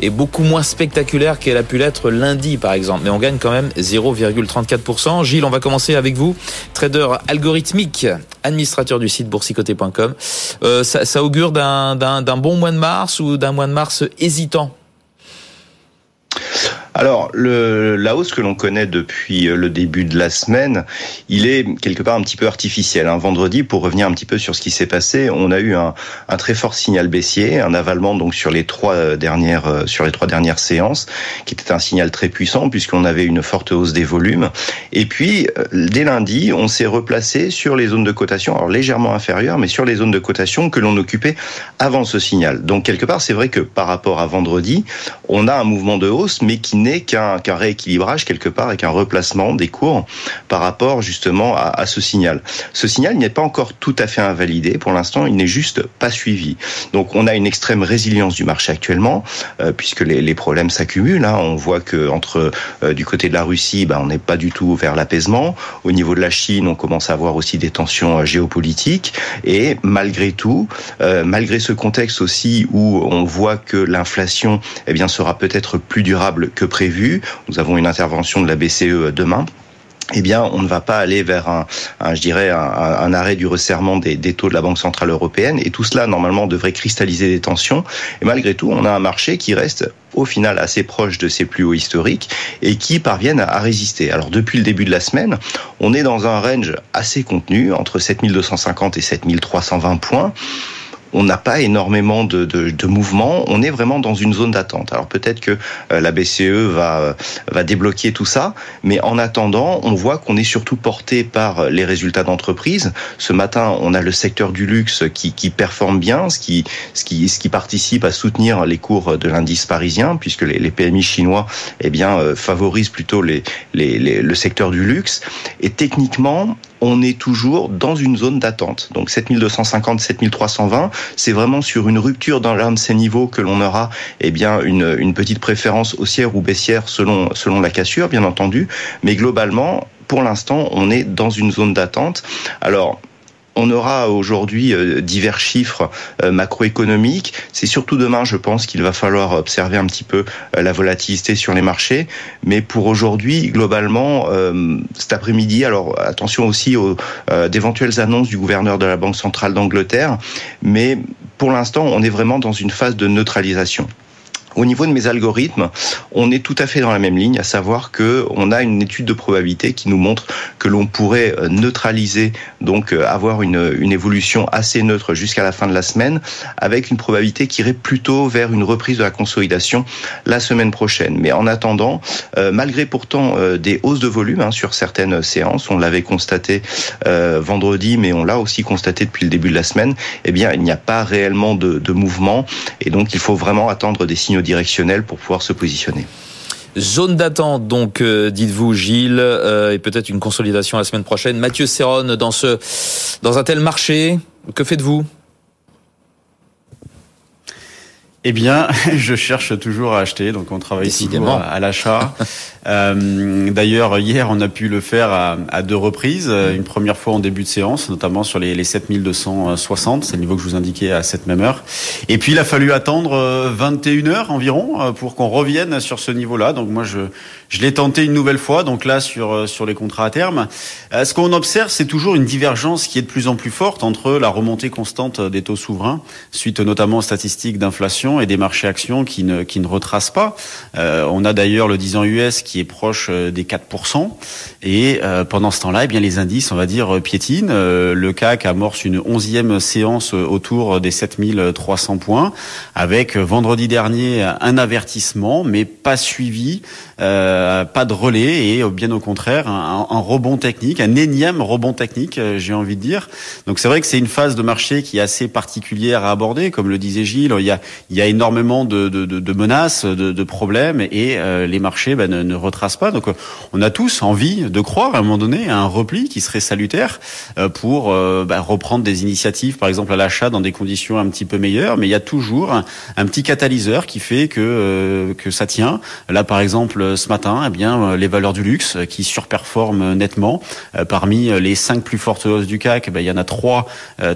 est beaucoup moins spectaculaire qu'elle a pu l'être lundi par exemple. Mais on gagne quand même 0,34%. Gilles, on va commencer avec vous. Trader algorithmique, administrateur du site boursicoté.com. Euh, ça, ça augure d'un bon mois de mars ou d'un mois de mars hésitant? Alors, le, la hausse que l'on connaît depuis euh, le début de la semaine, il est quelque part un petit peu artificiel. Un vendredi, pour revenir un petit peu sur ce qui s'est passé, on a eu un, un, très fort signal baissier, un avalement donc sur les trois euh, dernières euh, sur les trois dernières séances, qui était un signal très puissant puisqu'on avait une forte hausse des volumes. Et puis, dès lundi, on s'est replacé sur les zones de cotation, alors légèrement inférieures, mais sur les zones de cotation que l'on occupait avant ce signal. Donc quelque part, c'est vrai que par rapport à vendredi, on a un mouvement de hausse, mais qui qu'un rééquilibrage quelque part et qu'un replacement des cours par rapport justement à, ce signal. Ce signal n'est pas encore tout à fait invalidé. Pour l'instant, il n'est juste pas suivi. Donc on a une extrême résilience du marché actuellement, euh, puisque les, problèmes s'accumulent. Hein. On voit que entre euh, du côté de la Russie, ben, on n'est pas du tout vers l'apaisement. Au niveau de la Chine, on commence à avoir aussi des tensions euh, géopolitiques. Et malgré tout, malgré ce contexte aussi où on voit que l'inflation eh bien, sera peut-être plus durable que Nous avons une intervention de la BCE demain eh bien, on ne va pas aller vers un, je dirais, un, arrêt du resserrement des, taux de la Banque centrale européenne. Et tout cela, normalement, devrait cristalliser des tensions. Et malgré tout, on a un marché qui reste au final assez proche de ses plus hauts historiques et qui parviennent à résister. Alors depuis le début de la semaine, on est dans un range assez contenu entre 7250 et 7320 points on n'a pas énormément de, de, mouvements. On est vraiment dans une zone d'attente. Alors peut-être que euh, la BCE va va débloquer tout ça, mais en attendant, on voit qu'on est surtout porté par les résultats d'entreprise. Ce matin, on a le secteur du luxe qui, qui performe bien, ce qui ce qui ce qui participe à soutenir les cours de l'indice parisien, puisque les, PMI chinois, eh bien, euh, favorisent plutôt les, les, le secteur du luxe. Et techniquement, on est toujours dans une zone d'attente. Donc 7250, 7320, c'est vraiment sur une rupture dans l'un de ces niveaux que l'on aura eh bien une, une petite préférence haussière ou baissière selon selon la cassure, bien entendu. Mais globalement, pour l'instant, on est dans une zone d'attente. Alors, on aura aujourd'hui euh, divers chiffres euh, macroéconomiques. C'est surtout demain, je pense, qu'il va falloir observer un petit peu euh, la volatilité sur les marchés. Mais pour aujourd'hui, globalement, cet après-midi, alors attention aussi aux d'éventuelles annonces du gouverneur de la Banque centrale d'Angleterre. Mais pour l'instant, on est vraiment dans une phase de neutralisation. Au niveau de mes algorithmes, on est tout à fait dans la même ligne, à savoir que on a une étude de probabilité qui nous montre que l'on pourrait euh, neutraliser, donc euh, avoir une, évolution assez neutre jusqu'à la fin de la semaine, avec une probabilité qui irait plutôt vers une reprise de la consolidation la semaine prochaine. Mais en attendant, euh, malgré pourtant des hausses de volume hein, sur certaines séances, on l'avait constaté vendredi, mais on l'a aussi constaté depuis le début de la semaine, eh bien il n'y a pas réellement de, de mouvement, et donc il faut vraiment attendre des signaux directionnel pour pouvoir se positionner. Zone d'attente, donc, euh, dites-vous, Gilles, euh, et peut-être une consolidation la semaine prochaine. Mathieu Serron, dans, dans un tel marché, que faites-vous? Eh bien, je cherche toujours à acheter, donc on travaille Décidément. toujours à, l'achat. euh, D'ailleurs, hier, on a pu le faire à, à, deux reprises. Une première fois en début de séance, notamment sur les, les 7260, c'est le niveau que je vous indiquais à cette même heure. Et puis, il a fallu attendre 21 heures environ pour qu'on revienne sur ce niveau-là. Donc moi, je, je l'ai tenté une nouvelle fois, donc là, sur, sur les contrats à terme. Ce qu'on observe, c'est toujours une divergence qui est de plus en plus forte entre la remontée constante des taux souverains, suite notamment aux statistiques d'inflation et des marchés actions qui ne, qui ne retracent pas. Euh, on a d'ailleurs le 10 ans US qui est proche euh, des 4%. Et euh, pendant ce temps-là, eh bien les indices, on va dire, piétinent. Le CAC amorce une onzième séance autour des 7300 points, avec vendredi dernier un avertissement, mais pas suivi, pas de relais, et bien au contraire, un, rebond technique, un énième rebond technique, j'ai envie de dire. Donc c'est vrai que c'est une phase de marché qui est assez particulière à aborder, comme le disait Gilles. Il y a a énormément de, de, de menaces, de, de, problèmes, et les marchés bah, ne, ne, retracent pas. Donc on a tous envie de croire à un moment donné à un repli qui serait salutaire pour bah, reprendre des initiatives, par exemple à l'achat dans des conditions un petit peu meilleures. Mais il y a toujours un, petit catalyseur qui fait que que ça tient. Là, par exemple, ce matin, eh bien, les valeurs du luxe qui surperforment nettement. parmi les cinq plus fortes hausses du CAC, eh ben, il y en a trois,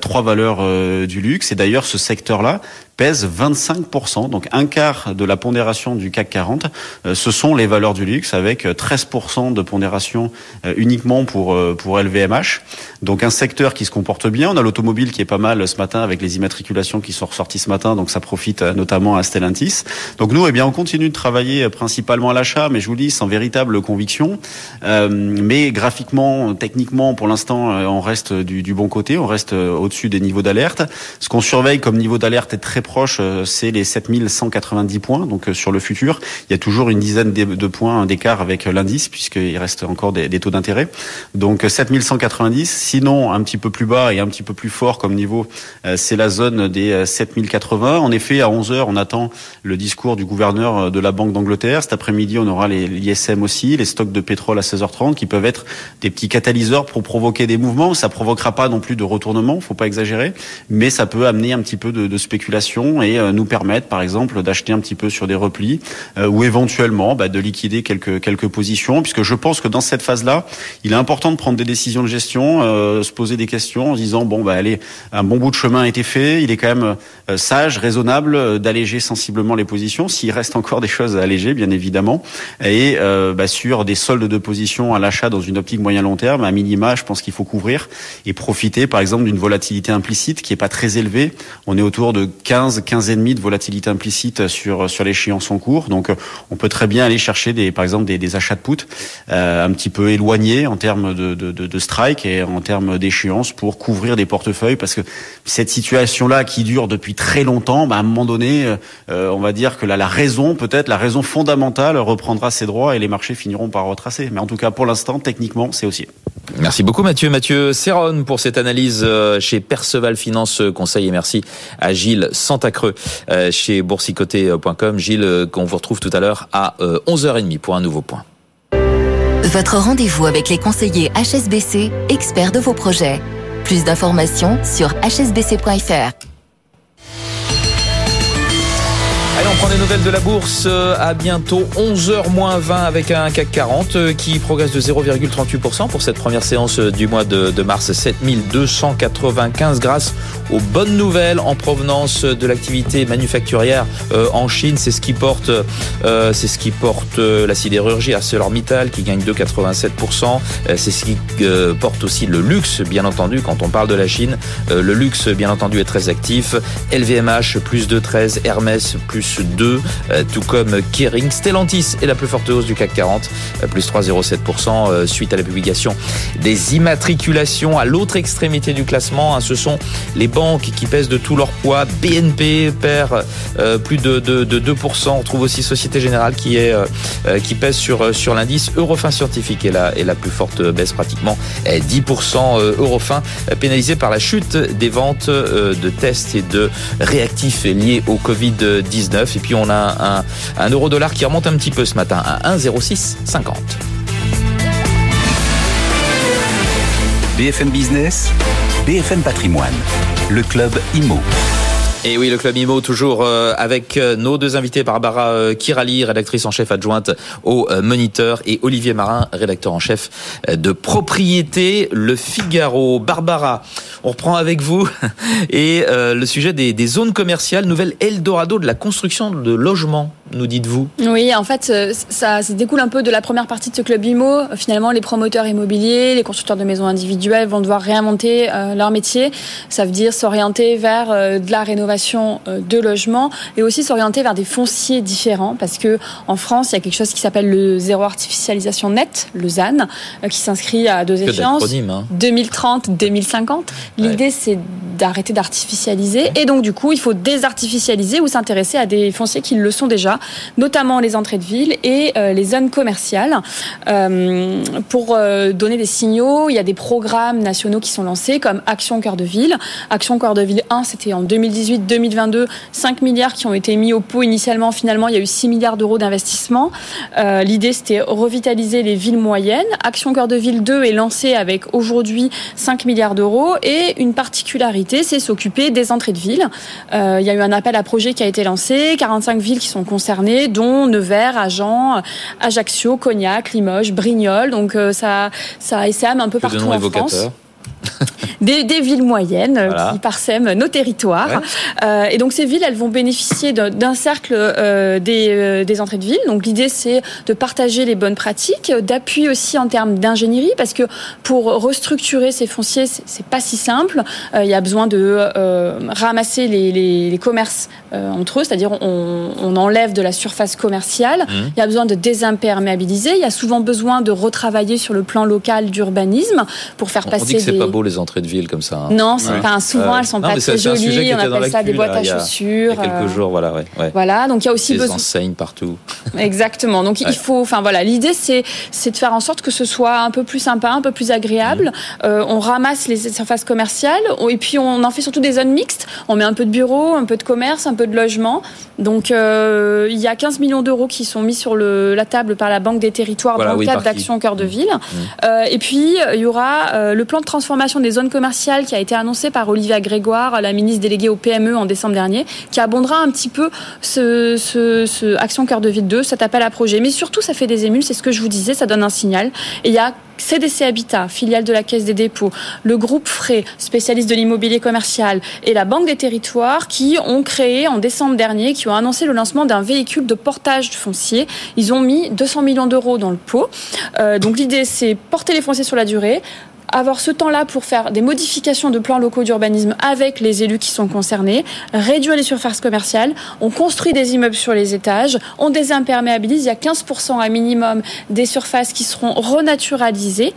trois valeurs du luxe. Et d'ailleurs, ce secteur-là pèse 25%, donc un quart de la pondération du CAC 40. Euh, ce sont les valeurs du luxe avec 13% de pondération euh, uniquement pour euh, pour LVMH. Donc un secteur qui se comporte bien. On a l'automobile qui est pas mal ce matin avec les immatriculations qui sont ressorties ce matin, donc ça profite notamment à Stellantis. Donc nous, eh bien, on continue de travailler principalement à l'achat, mais je vous dis sans véritable conviction. mais graphiquement, techniquement, pour l'instant, on reste du, bon côté, on reste au-dessus des niveaux d'alerte. Ce qu'on surveille comme niveau d'alerte est très proche, euh, c'est les 7190 points. Donc euh, sur le futur, il y a toujours une dizaine de points d'écart avec euh, l'indice, puisqu'il reste encore des, taux d'intérêt. Donc 7190. Sinon, un petit peu plus bas et un petit peu plus fort comme niveau, c'est la zone des 7080. En effet, à 11 h on attend le discours du gouverneur de la Banque d'Angleterre. Cet après-midi, on aura l'ISM aussi, les stocks de pétrole à 16h30, qui peuvent être des petits catalyseurs pour provoquer des mouvements. Ça provoquera pas non plus de retournement, faut pas exagérer, mais ça peut amener un petit peu de, de spéculation et euh, nous permettre, par exemple, d'acheter un petit peu sur des replis euh, ou éventuellement bah, de liquider quelques quelques positions, puisque je pense que dans cette phase-là, il est important de prendre des décisions de gestion, euh, se poser des questions en disant bon bah allez, un bon bout de chemin a été fait, il est quand même sage, raisonnable d'alléger sensiblement les positions, s'il reste encore des choses à alléger, bien évidemment, et bah, sur des soldes de positions à l'achat dans une optique moyen long terme, à minima, je pense qu'il faut couvrir et profiter, par exemple, d'une volatilité implicite qui est pas très élevée. On est autour de 15 15, demi de volatilité implicite sur sur l'échéance en cours. Donc on peut très bien aller chercher des par exemple des, des achats de put euh, un petit peu éloignés en termes de, de, de, strike et en termes d'échéance pour couvrir des portefeuilles parce que cette situation là qui dure depuis très longtemps, bah, à un moment donné, euh, on va dire que là la raison peut-être la raison fondamentale reprendra ses droits et les marchés finiront par retracer. Mais en tout cas pour l'instant techniquement c'est aussi. Merci beaucoup Mathieu. Mathieu Serron pour cette analyse euh, chez Perceval Finance Conseil et merci à Gilles Santacreux euh, chez boursicoté.com. Gilles, euh, qu'on vous retrouve tout à l'heure à 11h30 pour un nouveau point. Votre rendez-vous avec les conseillers HSBC, experts de vos projets. Plus d'informations sur hsbc.fr. des nouvelles de la bourse euh, à bientôt 11h moins 20 avec un CAC 40 euh, qui progresse de 0,38% pour cette première séance euh, du mois de, mars 7295 grâce aux bonnes nouvelles en provenance de l'activité manufacturière en Chine. C'est ce qui porte, c'est ce qui porte la sidérurgie ArcelorMittal qui gagne 2,87%. C'est ce qui porte aussi le luxe, bien entendu, quand on parle de la Chine. Le luxe, bien entendu, est très actif. LVMH plus de 13, Hermès plus 2, euh, tout comme Kering. Stellantis est la plus forte hausse du CAC 40, euh, plus 3,07% euh, suite à la publication des immatriculations à l'autre extrémité du classement. Hein. Ce sont les banques qui pèsent de tout leur poids. BNP perd plus de, 2%. On trouve aussi Société Générale qui, est, qui pèse sur, sur l'indice. Eurofin Scientifique est la, est la plus forte baisse pratiquement 10%. Eurofin pénalisé par la chute des ventes de tests et de réactifs liés au Covid-19. Et puis on a un, euro dollar qui remonte un petit peu ce matin à 1,0650. BFM Business, BFM Patrimoine, le club IMO. Et oui, le Club IMO, toujours euh, avec euh, nos deux invités, Barbara euh, Kirali, rédactrice en chef adjointe au Moniteur, et Olivier Marin, rédacteur en chef de Propriété Le Figaro. Barbara, on reprend avec vous et le sujet des, des zones commerciales, nouvelle Eldorado de la construction de logements nous dites-vous Oui, en fait, euh, ça, ça, découle un peu de la première partie de ce club IMO. Finalement, les promoteurs immobiliers, les constructeurs de maisons individuelles vont devoir réinventer euh, leur métier. Ça veut dire s'orienter vers euh, de la rénovation de logements et aussi s'orienter vers des fonciers différents parce que en France, il y a quelque chose qui s'appelle le zéro artificialisation net, le ZAN, qui s'inscrit à deux échéances, 2030, 2050. L'idée, c'est d'arrêter d'artificialiser et donc du coup, il faut désartificialiser ou s'intéresser à des fonciers qui le sont déjà notamment les entrées de ville et les zones commerciales. pour donner des signaux, il y a des programmes nationaux qui sont lancés comme Action Cœur de Ville. Action Cœur de Ville 1, c'était en 2018-2022, 5 milliards qui ont été mis au pot initialement. Finalement, il y a eu 6 milliards d'euros d'investissement. L'idée, c'était revitaliser les villes moyennes. Action Cœur de Ville 2 est lancé avec aujourd'hui 5 milliards d'euros et une particularité, c'est s'occuper des entrées de ville. Euh, il y a eu un appel à projet qui a été lancé, 45 villes qui sont concernées, dont Nevers, Agen, Ajaccio, Cognac, Limoges, Brignoles. Donc euh, ça, ça essaime un peu partout en France. des, villes moyennes euh, qui parsèment nos territoires. Euh, et donc ces villes, elles vont bénéficier d'un cercle euh, des, des, entrées de ville. Donc l'idée, c'est de partager les bonnes pratiques, d'appui aussi en termes d'ingénierie, parce que pour restructurer ces fonciers, c'est pas si simple. il y a besoin de ramasser les, les, commerces entre eux, c'est-à-dire on, on, enlève de la surface commerciale. Mmh. Il y a besoin de désimperméabiliser. Il y a souvent besoin de retravailler sur le plan local d'urbanisme pour faire passer pas beau les entrées de ville comme ça. Hein. Non, souvent elles sont pas très jolies. On appelle ça des boîtes à chaussures. Il y a quelques euh, jours, voilà, ouais, Voilà, donc il y a aussi des enseignes partout. Exactement. Donc il faut, enfin voilà, l'idée c'est c'est de faire en sorte que ce soit un peu plus sympa, un peu plus agréable. Mmh. Euh, on ramasse les surfaces commerciales et puis on en fait surtout des zones mixtes. On met un peu de bureaux, un peu de commerce, un peu de logement. Donc euh, il y a 15 millions d'euros qui sont mis sur le, la table par la Banque des Territoires dans le cadre d'Action Cœur de mmh. Ville. Mmh. et puis il y aura le plan de transformation des zones commerciales qui a été annoncée par Olivia Grégoire, la ministre déléguée au PME en décembre dernier, qui abondera un petit peu ce, Action Cœur de Ville 2, cet appel à projet. Mais surtout, ça fait des émules, c'est ce que je vous disais, ça donne un signal. Et il y a CDC Habitat, filiale de la Caisse des dépôts, le groupe Frais, spécialiste de l'immobilier commercial, et la Banque des territoires qui ont créé en décembre dernier, qui ont annoncé le lancement d'un véhicule de portage foncier. Ils ont mis 200 millions d'euros dans le pot. Euh, donc l'idée, c'est porter les fonciers sur la durée, avoir ce temps-là pour faire des modifications de plans locaux d'urbanisme avec les élus qui sont concernés, réduire les surfaces commerciales, on construit des immeubles sur les étages, on désimperméabilise, il y a 15% à minimum des surfaces qui seront renaturalisées.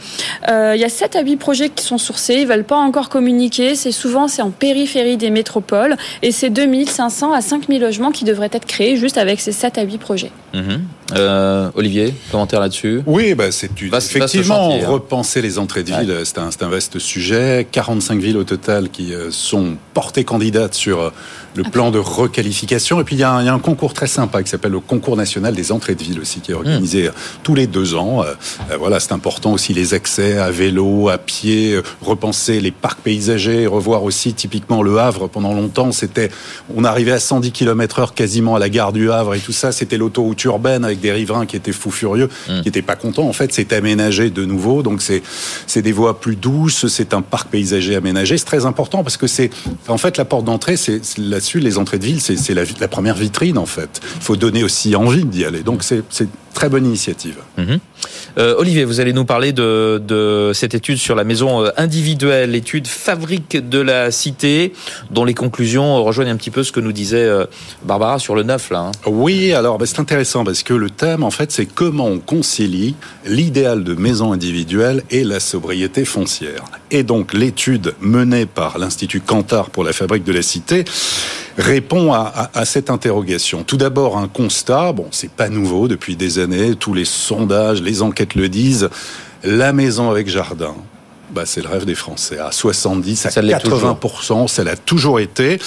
Euh, il y a 7 à 8 projets qui sont sourcés, ils veulent pas encore communiquer, c'est souvent c'est en périphérie des métropoles et c'est 2500 à 5000 logements qui devraient être créés juste avec ces 7 à 8 projets. Mhm. Euh, Olivier, commentaire là-dessus Oui, bah, c'est effectivement hein. repenser les entrées de ville c'est un, un, vaste sujet. 45 villes au total qui euh, sont portées candidates sur euh, le plan de requalification. Et puis il y, a un, concours très sympa qui s'appelle le concours national des entrées de ville aussi, qui est organisé mmh. tous les deux ans. voilà, c'est important aussi les accès à vélo, à pied, repenser les parcs paysagers, revoir aussi typiquement le Havre. Pendant longtemps, c'était, on arrivait à 110 km heure quasiment à la gare du Havre et tout ça. C'était l'autoroute urbaine avec des riverains qui étaient fous furieux, mmh. qui n'étaient pas contents. En fait, c'est aménagé de nouveau. Donc c'est, c'est des voies plus douces, c'est un parc paysager aménagé. C'est très important parce que c'est, en fait, la porte d'entrée, c'est les entrées de ville, c'est la, la, première vitrine, en fait. Il faut donner aussi envie d'y aller. Donc c'est très bonne initiative. Mhm. Euh, Olivier, vous allez nous parler de, de, cette étude sur la maison euh, individuelle, l'étude Fabrique de la Cité, dont les conclusions rejoignent un petit peu ce que nous disait euh, Barbara sur le neuf. Là, hein. Oui, alors ben, c'est intéressant parce que le thème, en fait, c'est comment on concilie l'idéal de maison individuelle et la sobriété foncière. Et donc l'étude menée par l'Institut Cantar pour la Fabrique de la Cité répond à, à, cette interrogation. Tout d'abord, un constat, bon, c'est pas nouveau depuis des années, tous les sondages, les enquêtes le disent, la maison avec jardin, bah, c'est le rêve des Français. À 70, à 80%, ça l'a toujours été.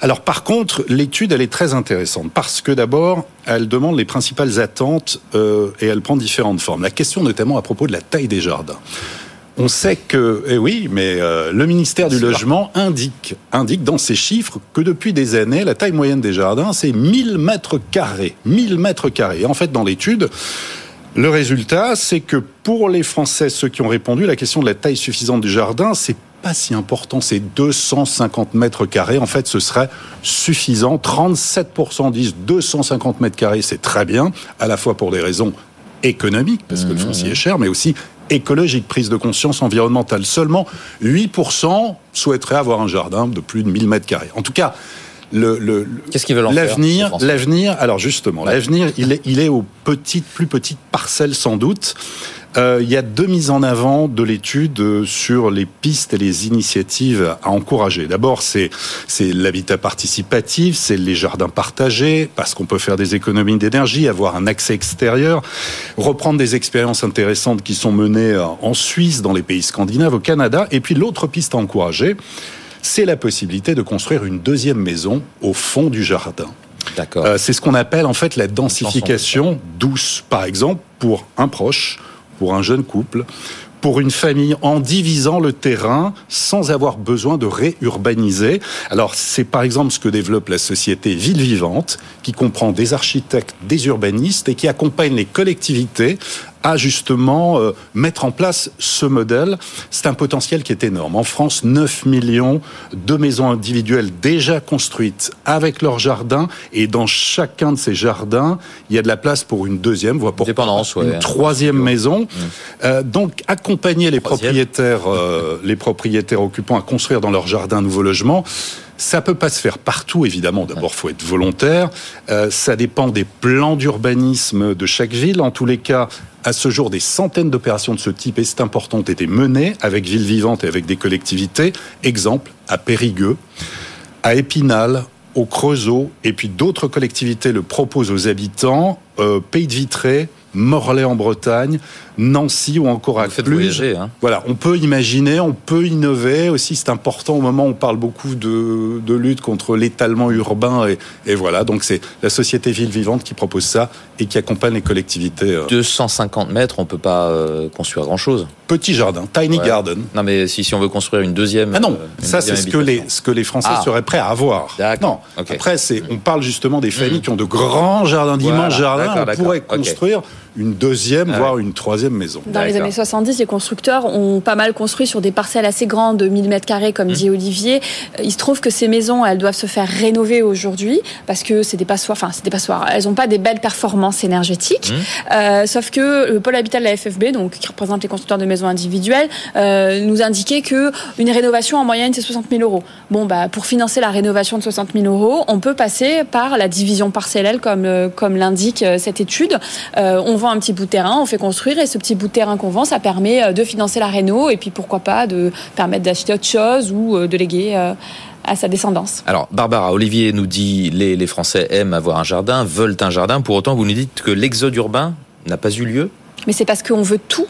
Alors par contre, l'étude, elle est très intéressante parce que d'abord, elle demande les principales attentes euh, et elle prend différentes formes. La question notamment à propos de la taille des jardins. On sait que, eh oui, mais euh, le ministère du Logement indique, indique dans ses chiffres que depuis des années, la taille moyenne des jardins, c'est 1000 mètres carrés. 1000 mètres carrés. en fait, dans l'étude, le résultat, c'est que pour les Français, ceux qui ont répondu, la question de la taille suffisante du jardin, c'est pas si important, c'est 250 mètres carrés. En fait, ce serait suffisant. 37% disent 250 mètres carrés, c'est très bien, à la fois pour des raisons économiques, parce que le mmh, foncier est cher, mais aussi écologique, prise de conscience environnementale. Seulement 8% souhaiteraient avoir un jardin de plus de 1000 mètres carrés. En tout cas, le, qu'est-ce qu'ils veulent en l'avenir, l'avenir. Alors justement, l'avenir, il est, il est aux petites, plus petites parcelles sans doute. Euh, il y a deux mises en avant de l'étude euh, sur les pistes et les initiatives à encourager. D'abord, c'est l'habitat participatif, c'est les jardins partagés, parce qu'on peut faire des économies d'énergie, avoir un accès extérieur, reprendre des expériences intéressantes qui sont menées euh, en Suisse, dans les pays scandinaves, au Canada. Et puis l'autre piste à encourager, c'est la possibilité de construire une deuxième maison au fond du jardin. D'accord. c'est ce qu'on appelle en fait la densification douce. Par exemple, pour un proche, pour un jeune couple, pour une famille en divisant le terrain sans avoir besoin de réurbaniser. Alors c'est par exemple ce que développe la société Ville Vivante qui comprend des architectes, des urbanistes et qui accompagne les collectivités à justement euh, mettre en place ce modèle. C'est un potentiel qui est énorme. En France, 9 millions de maisons individuelles déjà construites avec leur jardin et dans chacun de ces jardins, il y a de la place pour une deuxième, voire pour une troisième maison. Mmh. Euh, donc accompagner les propriétaires, euh, les propriétaires occupants à construire dans leur jardin un nouveau logement, ça peut pas se faire partout, évidemment. D'abord, faut être volontaire. Euh, ça dépend des plans d'urbanisme de chaque ville. En tous les cas, à ce jour, des centaines d'opérations de ce type, et c'est important, ont été menées avec Ville Vivante et avec des collectivités. Exemple, à Périgueux, à Épinal, au Creusot, et puis d'autres collectivités le proposent aux habitants. Euh, Pays de Vitré, Morlaix en Bretagne, Nancy ou encore à Cluj. Hein. Voilà, on peut imaginer, on peut innover aussi. C'est important au moment où on parle beaucoup de, de lutte contre l'étalement urbain et, et, voilà. Donc c'est la société ville vivante qui propose ça et qui accompagne les collectivités. 250 euh. mètres, on peut pas euh, construire grand chose. Petit jardin, tiny garden. Non mais si, si on veut construire une deuxième. Ah non, euh, ça c'est ce que les ce que les Français ah. seraient prêts à avoir. Non. Après c'est on parle justement des familles mm. qui ont de grands jardins, d'immenses jardins. On pourrait construire une deuxième, ah voire une troisième maison. Dans les années 70, les constructeurs ont pas mal construit sur des parcelles assez grandes, de 1000 mètres carrés, comme mmh. dit Olivier. Il se trouve que ces maisons, elles doivent se faire rénover aujourd'hui parce que c'est des passoires, enfin, c'est des passoires. Elles n'ont pas des belles performances énergétiques. Mmh. Euh, sauf que le pôle habitat de la FFB, donc, qui représente les constructeurs de maisons individuelles, euh, nous indiquait que une rénovation en moyenne, c'est 60 000 euros. Bon, bah, pour financer la rénovation de 60 000 euros, on peut passer par la division parcellelle, comme, euh, comme l'indique cette étude. Euh, on un petit bout de terrain, on fait construire et ce petit bout de terrain qu'on vend, ça permet euh, de financer la réno et puis pourquoi pas de permettre d'acheter autre chose ou euh, de léguer euh, à sa descendance. Alors, Barbara, Olivier nous dit les, les Français aiment avoir un jardin, veulent un jardin. Pour autant, vous nous dites que l'exode urbain n'a pas eu lieu? Mais c'est parce qu'on veut tout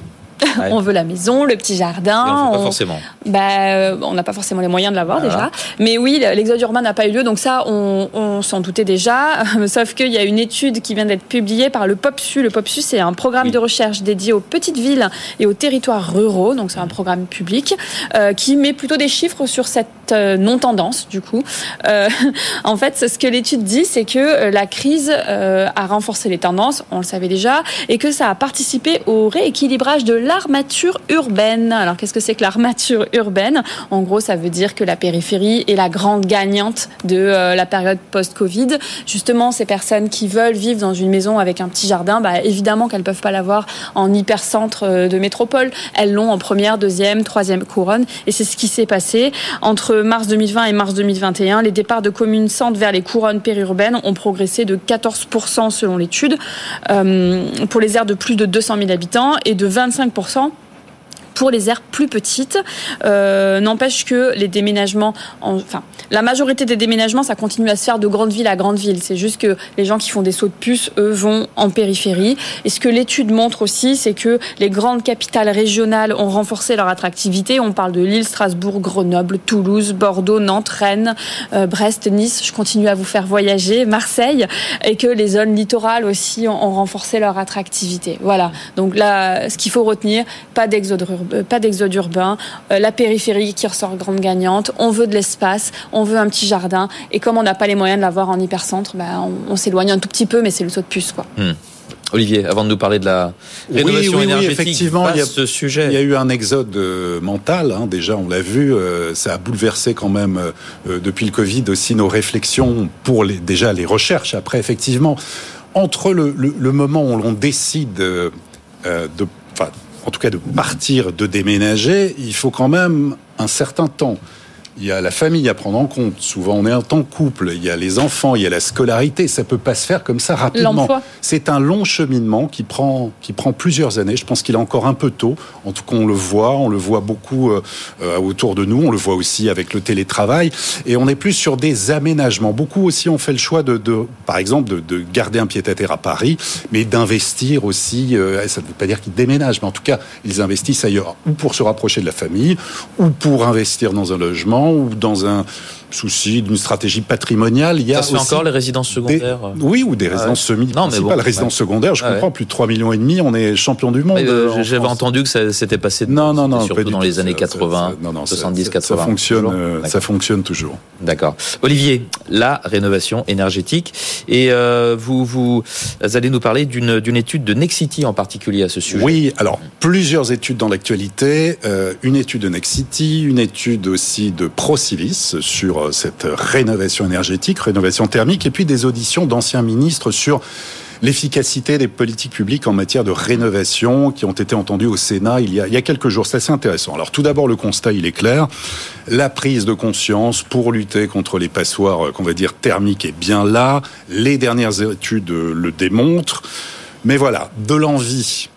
on veut la maison, le petit jardin. on, pas forcément. Bah, euh, on n'a pas forcément les moyens de l'avoir déjà. Mais oui, l'exode urbain n'a pas eu lieu, donc ça, on, s'en doutait déjà. Sauf qu'il y a une étude qui vient d'être publiée par le POPSU. Le POPSU, c'est un programme de recherche dédié aux petites villes et aux territoires ruraux. Donc c'est un programme public euh, qui met plutôt des chiffres sur cette euh, non-tendance, du coup. en fait, ce que l'étude dit, c'est que la crise a renforcé les tendances, on le savait déjà, et que ça a participé au rééquilibrage de l'armature urbaine. Alors qu'est-ce que c'est que l'armature urbaine? En gros, ça veut dire que la périphérie est la grande gagnante de euh, la période post-Covid. Justement, ces personnes qui veulent vivre dans une maison avec un petit jardin, bah, évidemment qu'elles peuvent pas l'avoir en hypercentre euh, de métropole. Elles l'ont en première, deuxième, troisième couronne. Et c'est ce qui s'est passé entre mars 2020 et mars 2021. Les départs de communes centres vers les couronnes périurbaines ont progressé de 14% selon l'étude euh, pour les aires de plus de 200 000 habitants et de 25 50% pour les aires plus petites. Euh, n'empêche que les déménagements, enfin, la majorité des déménagements, ça continue à se faire de grande ville à grande ville. C'est juste que les gens qui font des sauts de puce, eux, vont en périphérie. Et ce que l'étude montre aussi, c'est que les grandes capitales régionales ont renforcé leur attractivité. On parle de Lille, Strasbourg, Grenoble, Toulouse, Bordeaux, Nantes, Rennes, euh, Brest, Nice. Je continue à vous faire voyager, Marseille, et que les zones littorales aussi ont, renforcé leur attractivité. Voilà. Donc là, ce qu'il faut retenir, pas d'exode euh, pas d'exode urbain, euh, la périphérie qui ressort grande gagnante, on veut de l'espace, on veut un petit jardin, et comme on n'a pas les moyens de l'avoir en hypercentre, ben, on, s'éloigne un tout petit peu, mais c'est le saut de puce. Quoi. Hmm. Olivier, avant de nous parler de la rénovation énergétique, effectivement, il y a, ce sujet. Il y a eu un exode euh, mental. Hein, déjà, on l'a vu, ça a bouleversé quand même depuis le Covid aussi nos réflexions pour les, déjà les recherches. Après, effectivement, entre le, le, moment où on décide de, en tout cas de partir, de déménager, il faut quand même un certain temps. Il y a la famille à prendre en compte. Souvent, on est en tant couple. Il y a les enfants, il y a la scolarité. Ça peut pas se faire comme ça rapidement. C'est un long cheminement qui prend, qui prend plusieurs années. Je pense qu'il est encore un peu tôt. En tout cas, on le voit. On le voit beaucoup euh, euh, autour de nous. On le voit aussi avec le télétravail. Et on est plus sur des aménagements. Beaucoup aussi ont fait le choix de, de par exemple, de, de, garder un pied-à-terre à Paris, mais d'investir aussi. Euh, ça ne veut pas dire qu'ils déménagent, mais en tout cas, ils investissent ailleurs, ou pour se rapprocher de la famille, ou pour investir dans un logement, ou dans un souci d'une stratégie patrimoniale. Il y a ça se fait encore les résidences secondaires Oui, ou des ah résidences semi Non, mais bon, résidences secondaires, je comprends, plus de 3 millions et demi, on est champion du monde. Euh, J'avais entendu que ça s'était passé non, non, non, surtout dans les années 80, 70, 80. Ça fonctionne, euh, ça fonctionne toujours. D'accord. Olivier, la rénovation énergétique. Et euh, vous, vous allez nous parler d'une étude de Nexity en particulier à ce sujet. Oui, alors plusieurs études dans l'actualité. Euh, une étude de Nexity, une étude aussi de Procivis sur cette rénovation énergétique, rénovation thermique, et puis des auditions d'anciens ministres sur l'efficacité des politiques publiques en matière de rénovation qui ont été entendues au Sénat il y a, il y a quelques jours. C'est assez intéressant. Alors tout d'abord, le constat, il est clair. La prise de conscience pour lutter contre les passoires, qu'on va dire thermiques, est bien là. Les dernières études le démontrent. Mais voilà, de l'envie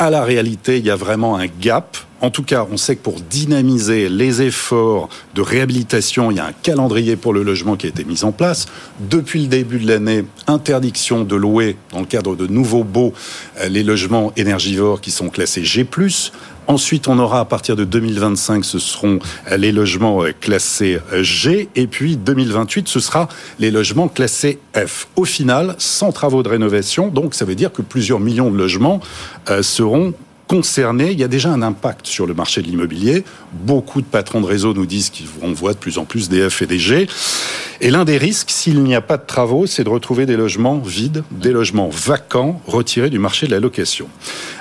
à la réalité, il y a vraiment un gap. En tout cas, on sait que pour dynamiser les efforts de réhabilitation, il y a un calendrier pour le logement qui a été mis en place. Depuis le début de l'année, interdiction de louer, dans le cadre de nouveaux baux, euh, les logements énergivores qui sont classés G+. Ensuite, on aura à partir de 2025, ce seront euh, les logements euh, classés G. Et puis 2028, ce sera les logements classés F. Au final, sans travaux de rénovation, donc ça veut dire que plusieurs millions de logements seront concernés. Il y a déjà un impact sur le marché de l'immobilier. Beaucoup de patrons de réseau nous disent qu'on voit de plus en plus des F et des G. Et l'un des risques, s'il n'y a pas de travaux, c'est de retrouver des logements vides, des logements vacants, retirés du marché de la location.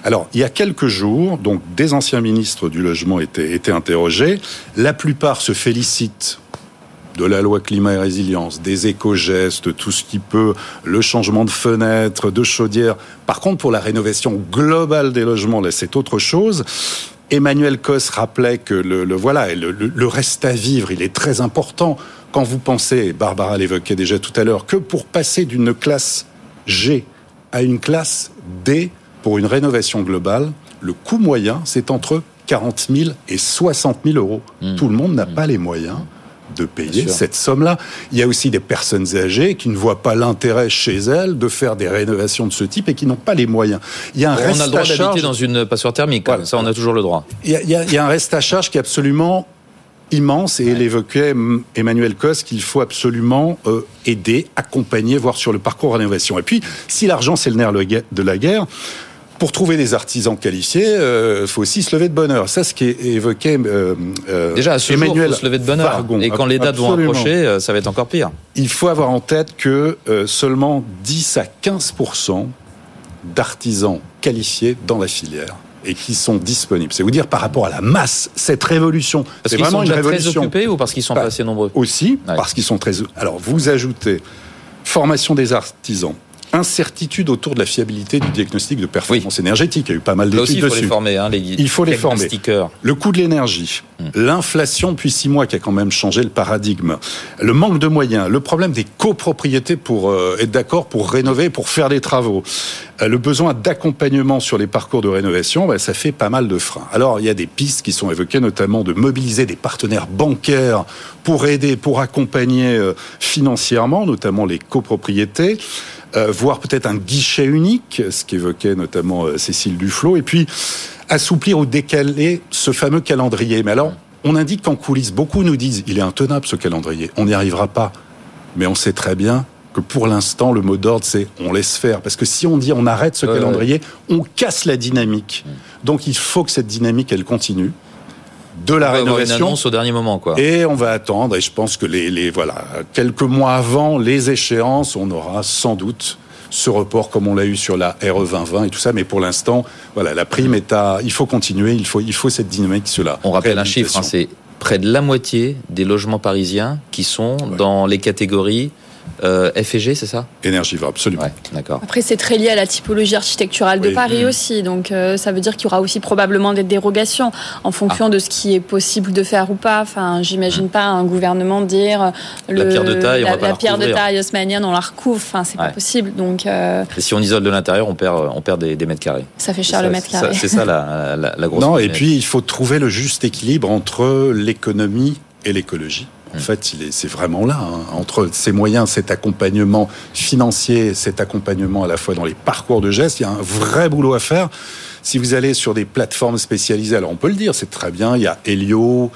Alors, il y a quelques jours, donc des anciens ministres du logement étaient interrogés. La plupart se félicitent de la loi climat et résilience, des éco-gestes, tout ce qui peut, le changement de fenêtres, de chaudières. Par contre, pour la rénovation globale des logements, là, c'est autre chose. Emmanuel Cos rappelait que le, voilà, le, le, reste à vivre, il est très important. Quand vous pensez, Barbara l'évoquait déjà tout à l'heure, que pour passer d'une classe G à une classe D pour une rénovation globale, le coût moyen, c'est entre 40 000 et 60 000 euros. Mmh. Tout le monde n'a mmh. pas les moyens de payer cette somme-là. Il y a aussi des personnes âgées qui ne voient pas l'intérêt chez elles de faire des rénovations de ce type et qui n'ont pas les moyens. Il y a un on a le droit d'habiter dans une passoire thermique, ça on a toujours le droit. Il y, a, il y a un reste à charge qui est absolument immense et il évoquait Emmanuel Cos qu'il faut absolument euh, aider, accompagner, voir sur le parcours rénovation. Et puis, si l'argent c'est le nerf de la guerre, pour trouver des artisans qualifiés, il euh, faut aussi se lever de bonne heure. Ça, ce qui est évoqué euh, euh, Déjà, à ce Emmanuel jour, faut se lever de bonne heure. Et quand les dates vont approcher, ça va être encore pire. Il faut avoir en tête que seulement 10 à 15% d'artisans qualifiés dans la filière et qui sont disponibles. C'est vous dire par rapport à la masse, cette révolution. c'est vraiment sont une révolution. très occupés ou parce qu'ils sont pas assez nombreux? Aussi, parce qu'ils sont très. Alors vous ajoutez formation des artisans, incertitude autour de la fiabilité du diagnostic de performance énergétique. Il y a eu pas mal d'études dessus. Il faut les former. Hein, les, il faut les former. Le coût de l'énergie, hmm. l'inflation depuis six mois qui a quand même changé le paradigme, le manque de moyens, le problème des copropriétés pour euh, être d'accord pour rénover, pour faire des travaux, euh, le besoin d'accompagnement sur les parcours de rénovation, bah, ça fait pas mal de freins. Alors il y a des pistes qui sont évoquées, notamment de mobiliser des partenaires bancaires pour aider, pour accompagner euh, financièrement, notamment les copropriétés. Euh, voir peut-être un guichet unique, ce qu'évoquait notamment euh, Cécile Duflot, et puis assouplir ou décaler ce fameux calendrier. Mais alors, on indique qu'en coulisses, beaucoup nous disent, il est intenable ce calendrier, on n'y arrivera pas. Mais on sait très bien que pour l'instant, le mot d'ordre, c'est on laisse faire. Parce que si on dit on arrête ce calendrier, on casse la dynamique. Donc il faut que cette dynamique, elle continue de la rénovation. Une annonce au dernier moment, quoi. Et on va attendre. Et je pense que les, les voilà quelques mois avant les échéances, on aura sans doute ce report comme on l'a eu sur la RE 2020 et tout ça. Mais pour l'instant, voilà, la prime est à. Il faut continuer. Il faut il faut cette dynamique cela. On rappelle un chiffre. Hein, c'est près de la moitié des logements parisiens qui sont dans les catégories euh, FG, c'est ça? Énergivore, absolument. d'accord. Après, c'est très lié à la typologie architecturale de Paris mmh. aussi. Donc, euh, ça veut dire qu'il y aura aussi probablement des dérogations en fonction ah. de ce qui est possible de faire ou pas. Enfin, j'imagine mmh. pas un gouvernement dire la pierre de taille, la, on va la pierre de taille haussmannienne, on la recouvre. Enfin, c'est pas possible. Donc, euh, Et si on isole de l'intérieur, on perd, on perd des, mètres carrés. Ça fait cher le mètre carré. C'est ça la, la, la grosse. Non, et puis il faut trouver le juste équilibre entre l'économie et l'écologie. En mm. fait, c'est vraiment là, hein. entre ces moyens, cet accompagnement financier, cet accompagnement à la fois dans les parcours de gestes, il y a un vrai boulot à faire. Si vous allez sur des plateformes spécialisées, alors on peut le dire, c'est très bien, il y a Helio,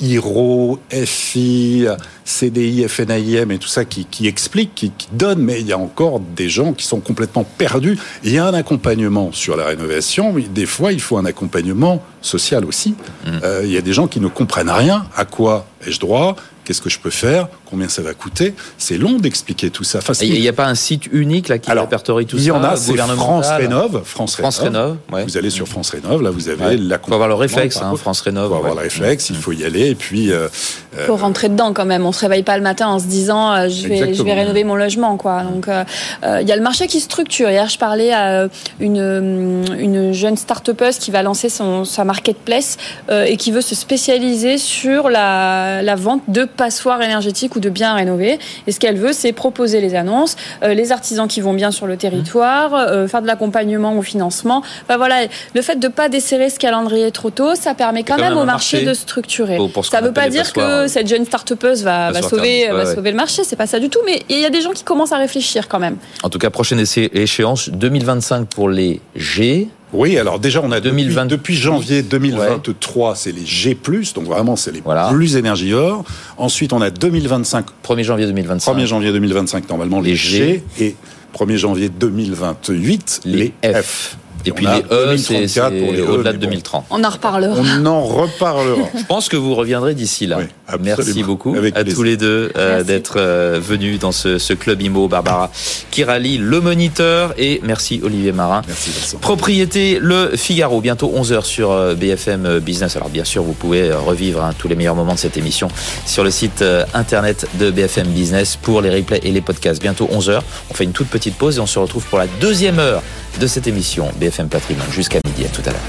IRO, FI, CDI, FNIM et tout ça qui, qui explique, qui, qui, donne, mais il y a encore des gens qui sont complètement perdus. Il y a un accompagnement sur la rénovation, mais des fois il faut un accompagnement social aussi. Mmh. Euh, il y a des gens qui ne comprennent rien. À quoi ai-je droit? Qu'est-ce que je peux faire? Combien ça va coûter? C'est long d'expliquer tout ça. il n'y a pas un site unique là qui répertorie tout ça Il y en a, c'est France Rénov. France, France Rénov. Vous allez sur France Rénov, là vous avez ouais. la. Il faut avoir le réflexe, hein, France Rénov. Il faut avoir le réflexe, il faut y aller et puis. Euh, il faut rentrer dedans quand même. On se réveille pas le matin en se disant euh, je vais je vais rénover mon logement quoi. Donc euh, il y a le marché qui structure. Hier je parlais à une une jeune start-upeuse qui va lancer son sa marketplace et qui veut se spécialiser sur la la vente de passoires énergétiques ou de biens rénovés. Et ce qu'elle veut, c'est proposer les annonces, euh, les artisans qui vont bien sur le territoire, euh, faire de l'accompagnement au financement. voilà, le fait de ne pas desserrer ce calendrier trop tôt, ça permet quand, même, au marché, de structurer. ça ne veut pas dire que cette jeune start-upeuse va, va sauver, va sauver le marché, c'est pas ça du tout, mais il y a des gens qui commencent à réfléchir quand même. En tout cas, prochaine échéance 2025 pour les G, oui, alors déjà, on a 2020... depuis, janvier 2023, c'est les G+, donc vraiment, c'est les plus énergivores. Ensuite, on a 2025... 1er janvier 2025. 1er janvier 2025, normalement, les, G. Et 1er janvier 2028, les, F. Et, puis les E, c'est au-delà de 2030. On en reparlera. On en reparlera. Je pense que vous reviendrez d'ici là. Merci beaucoup à tous les deux euh, d'être euh, venus dans ce, ce, club IMO. Barbara Kirali, le moniteur, et merci Olivier Marin. Merci Vincent. Propriété Le Figaro, bientôt 11h sur euh, BFM Business. Alors bien sûr, vous pouvez revivre hein, tous les meilleurs moments de cette émission sur le site internet de BFM Business pour les replays et les podcasts. Bientôt 11h. On fait une toute petite pause et on se retrouve pour la deuxième heure de cette émission BFM Patrimoine jusqu'à midi. À tout à l'heure.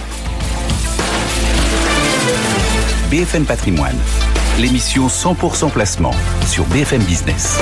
BFM Patrimoine, l'émission 100% placement sur BFM Business.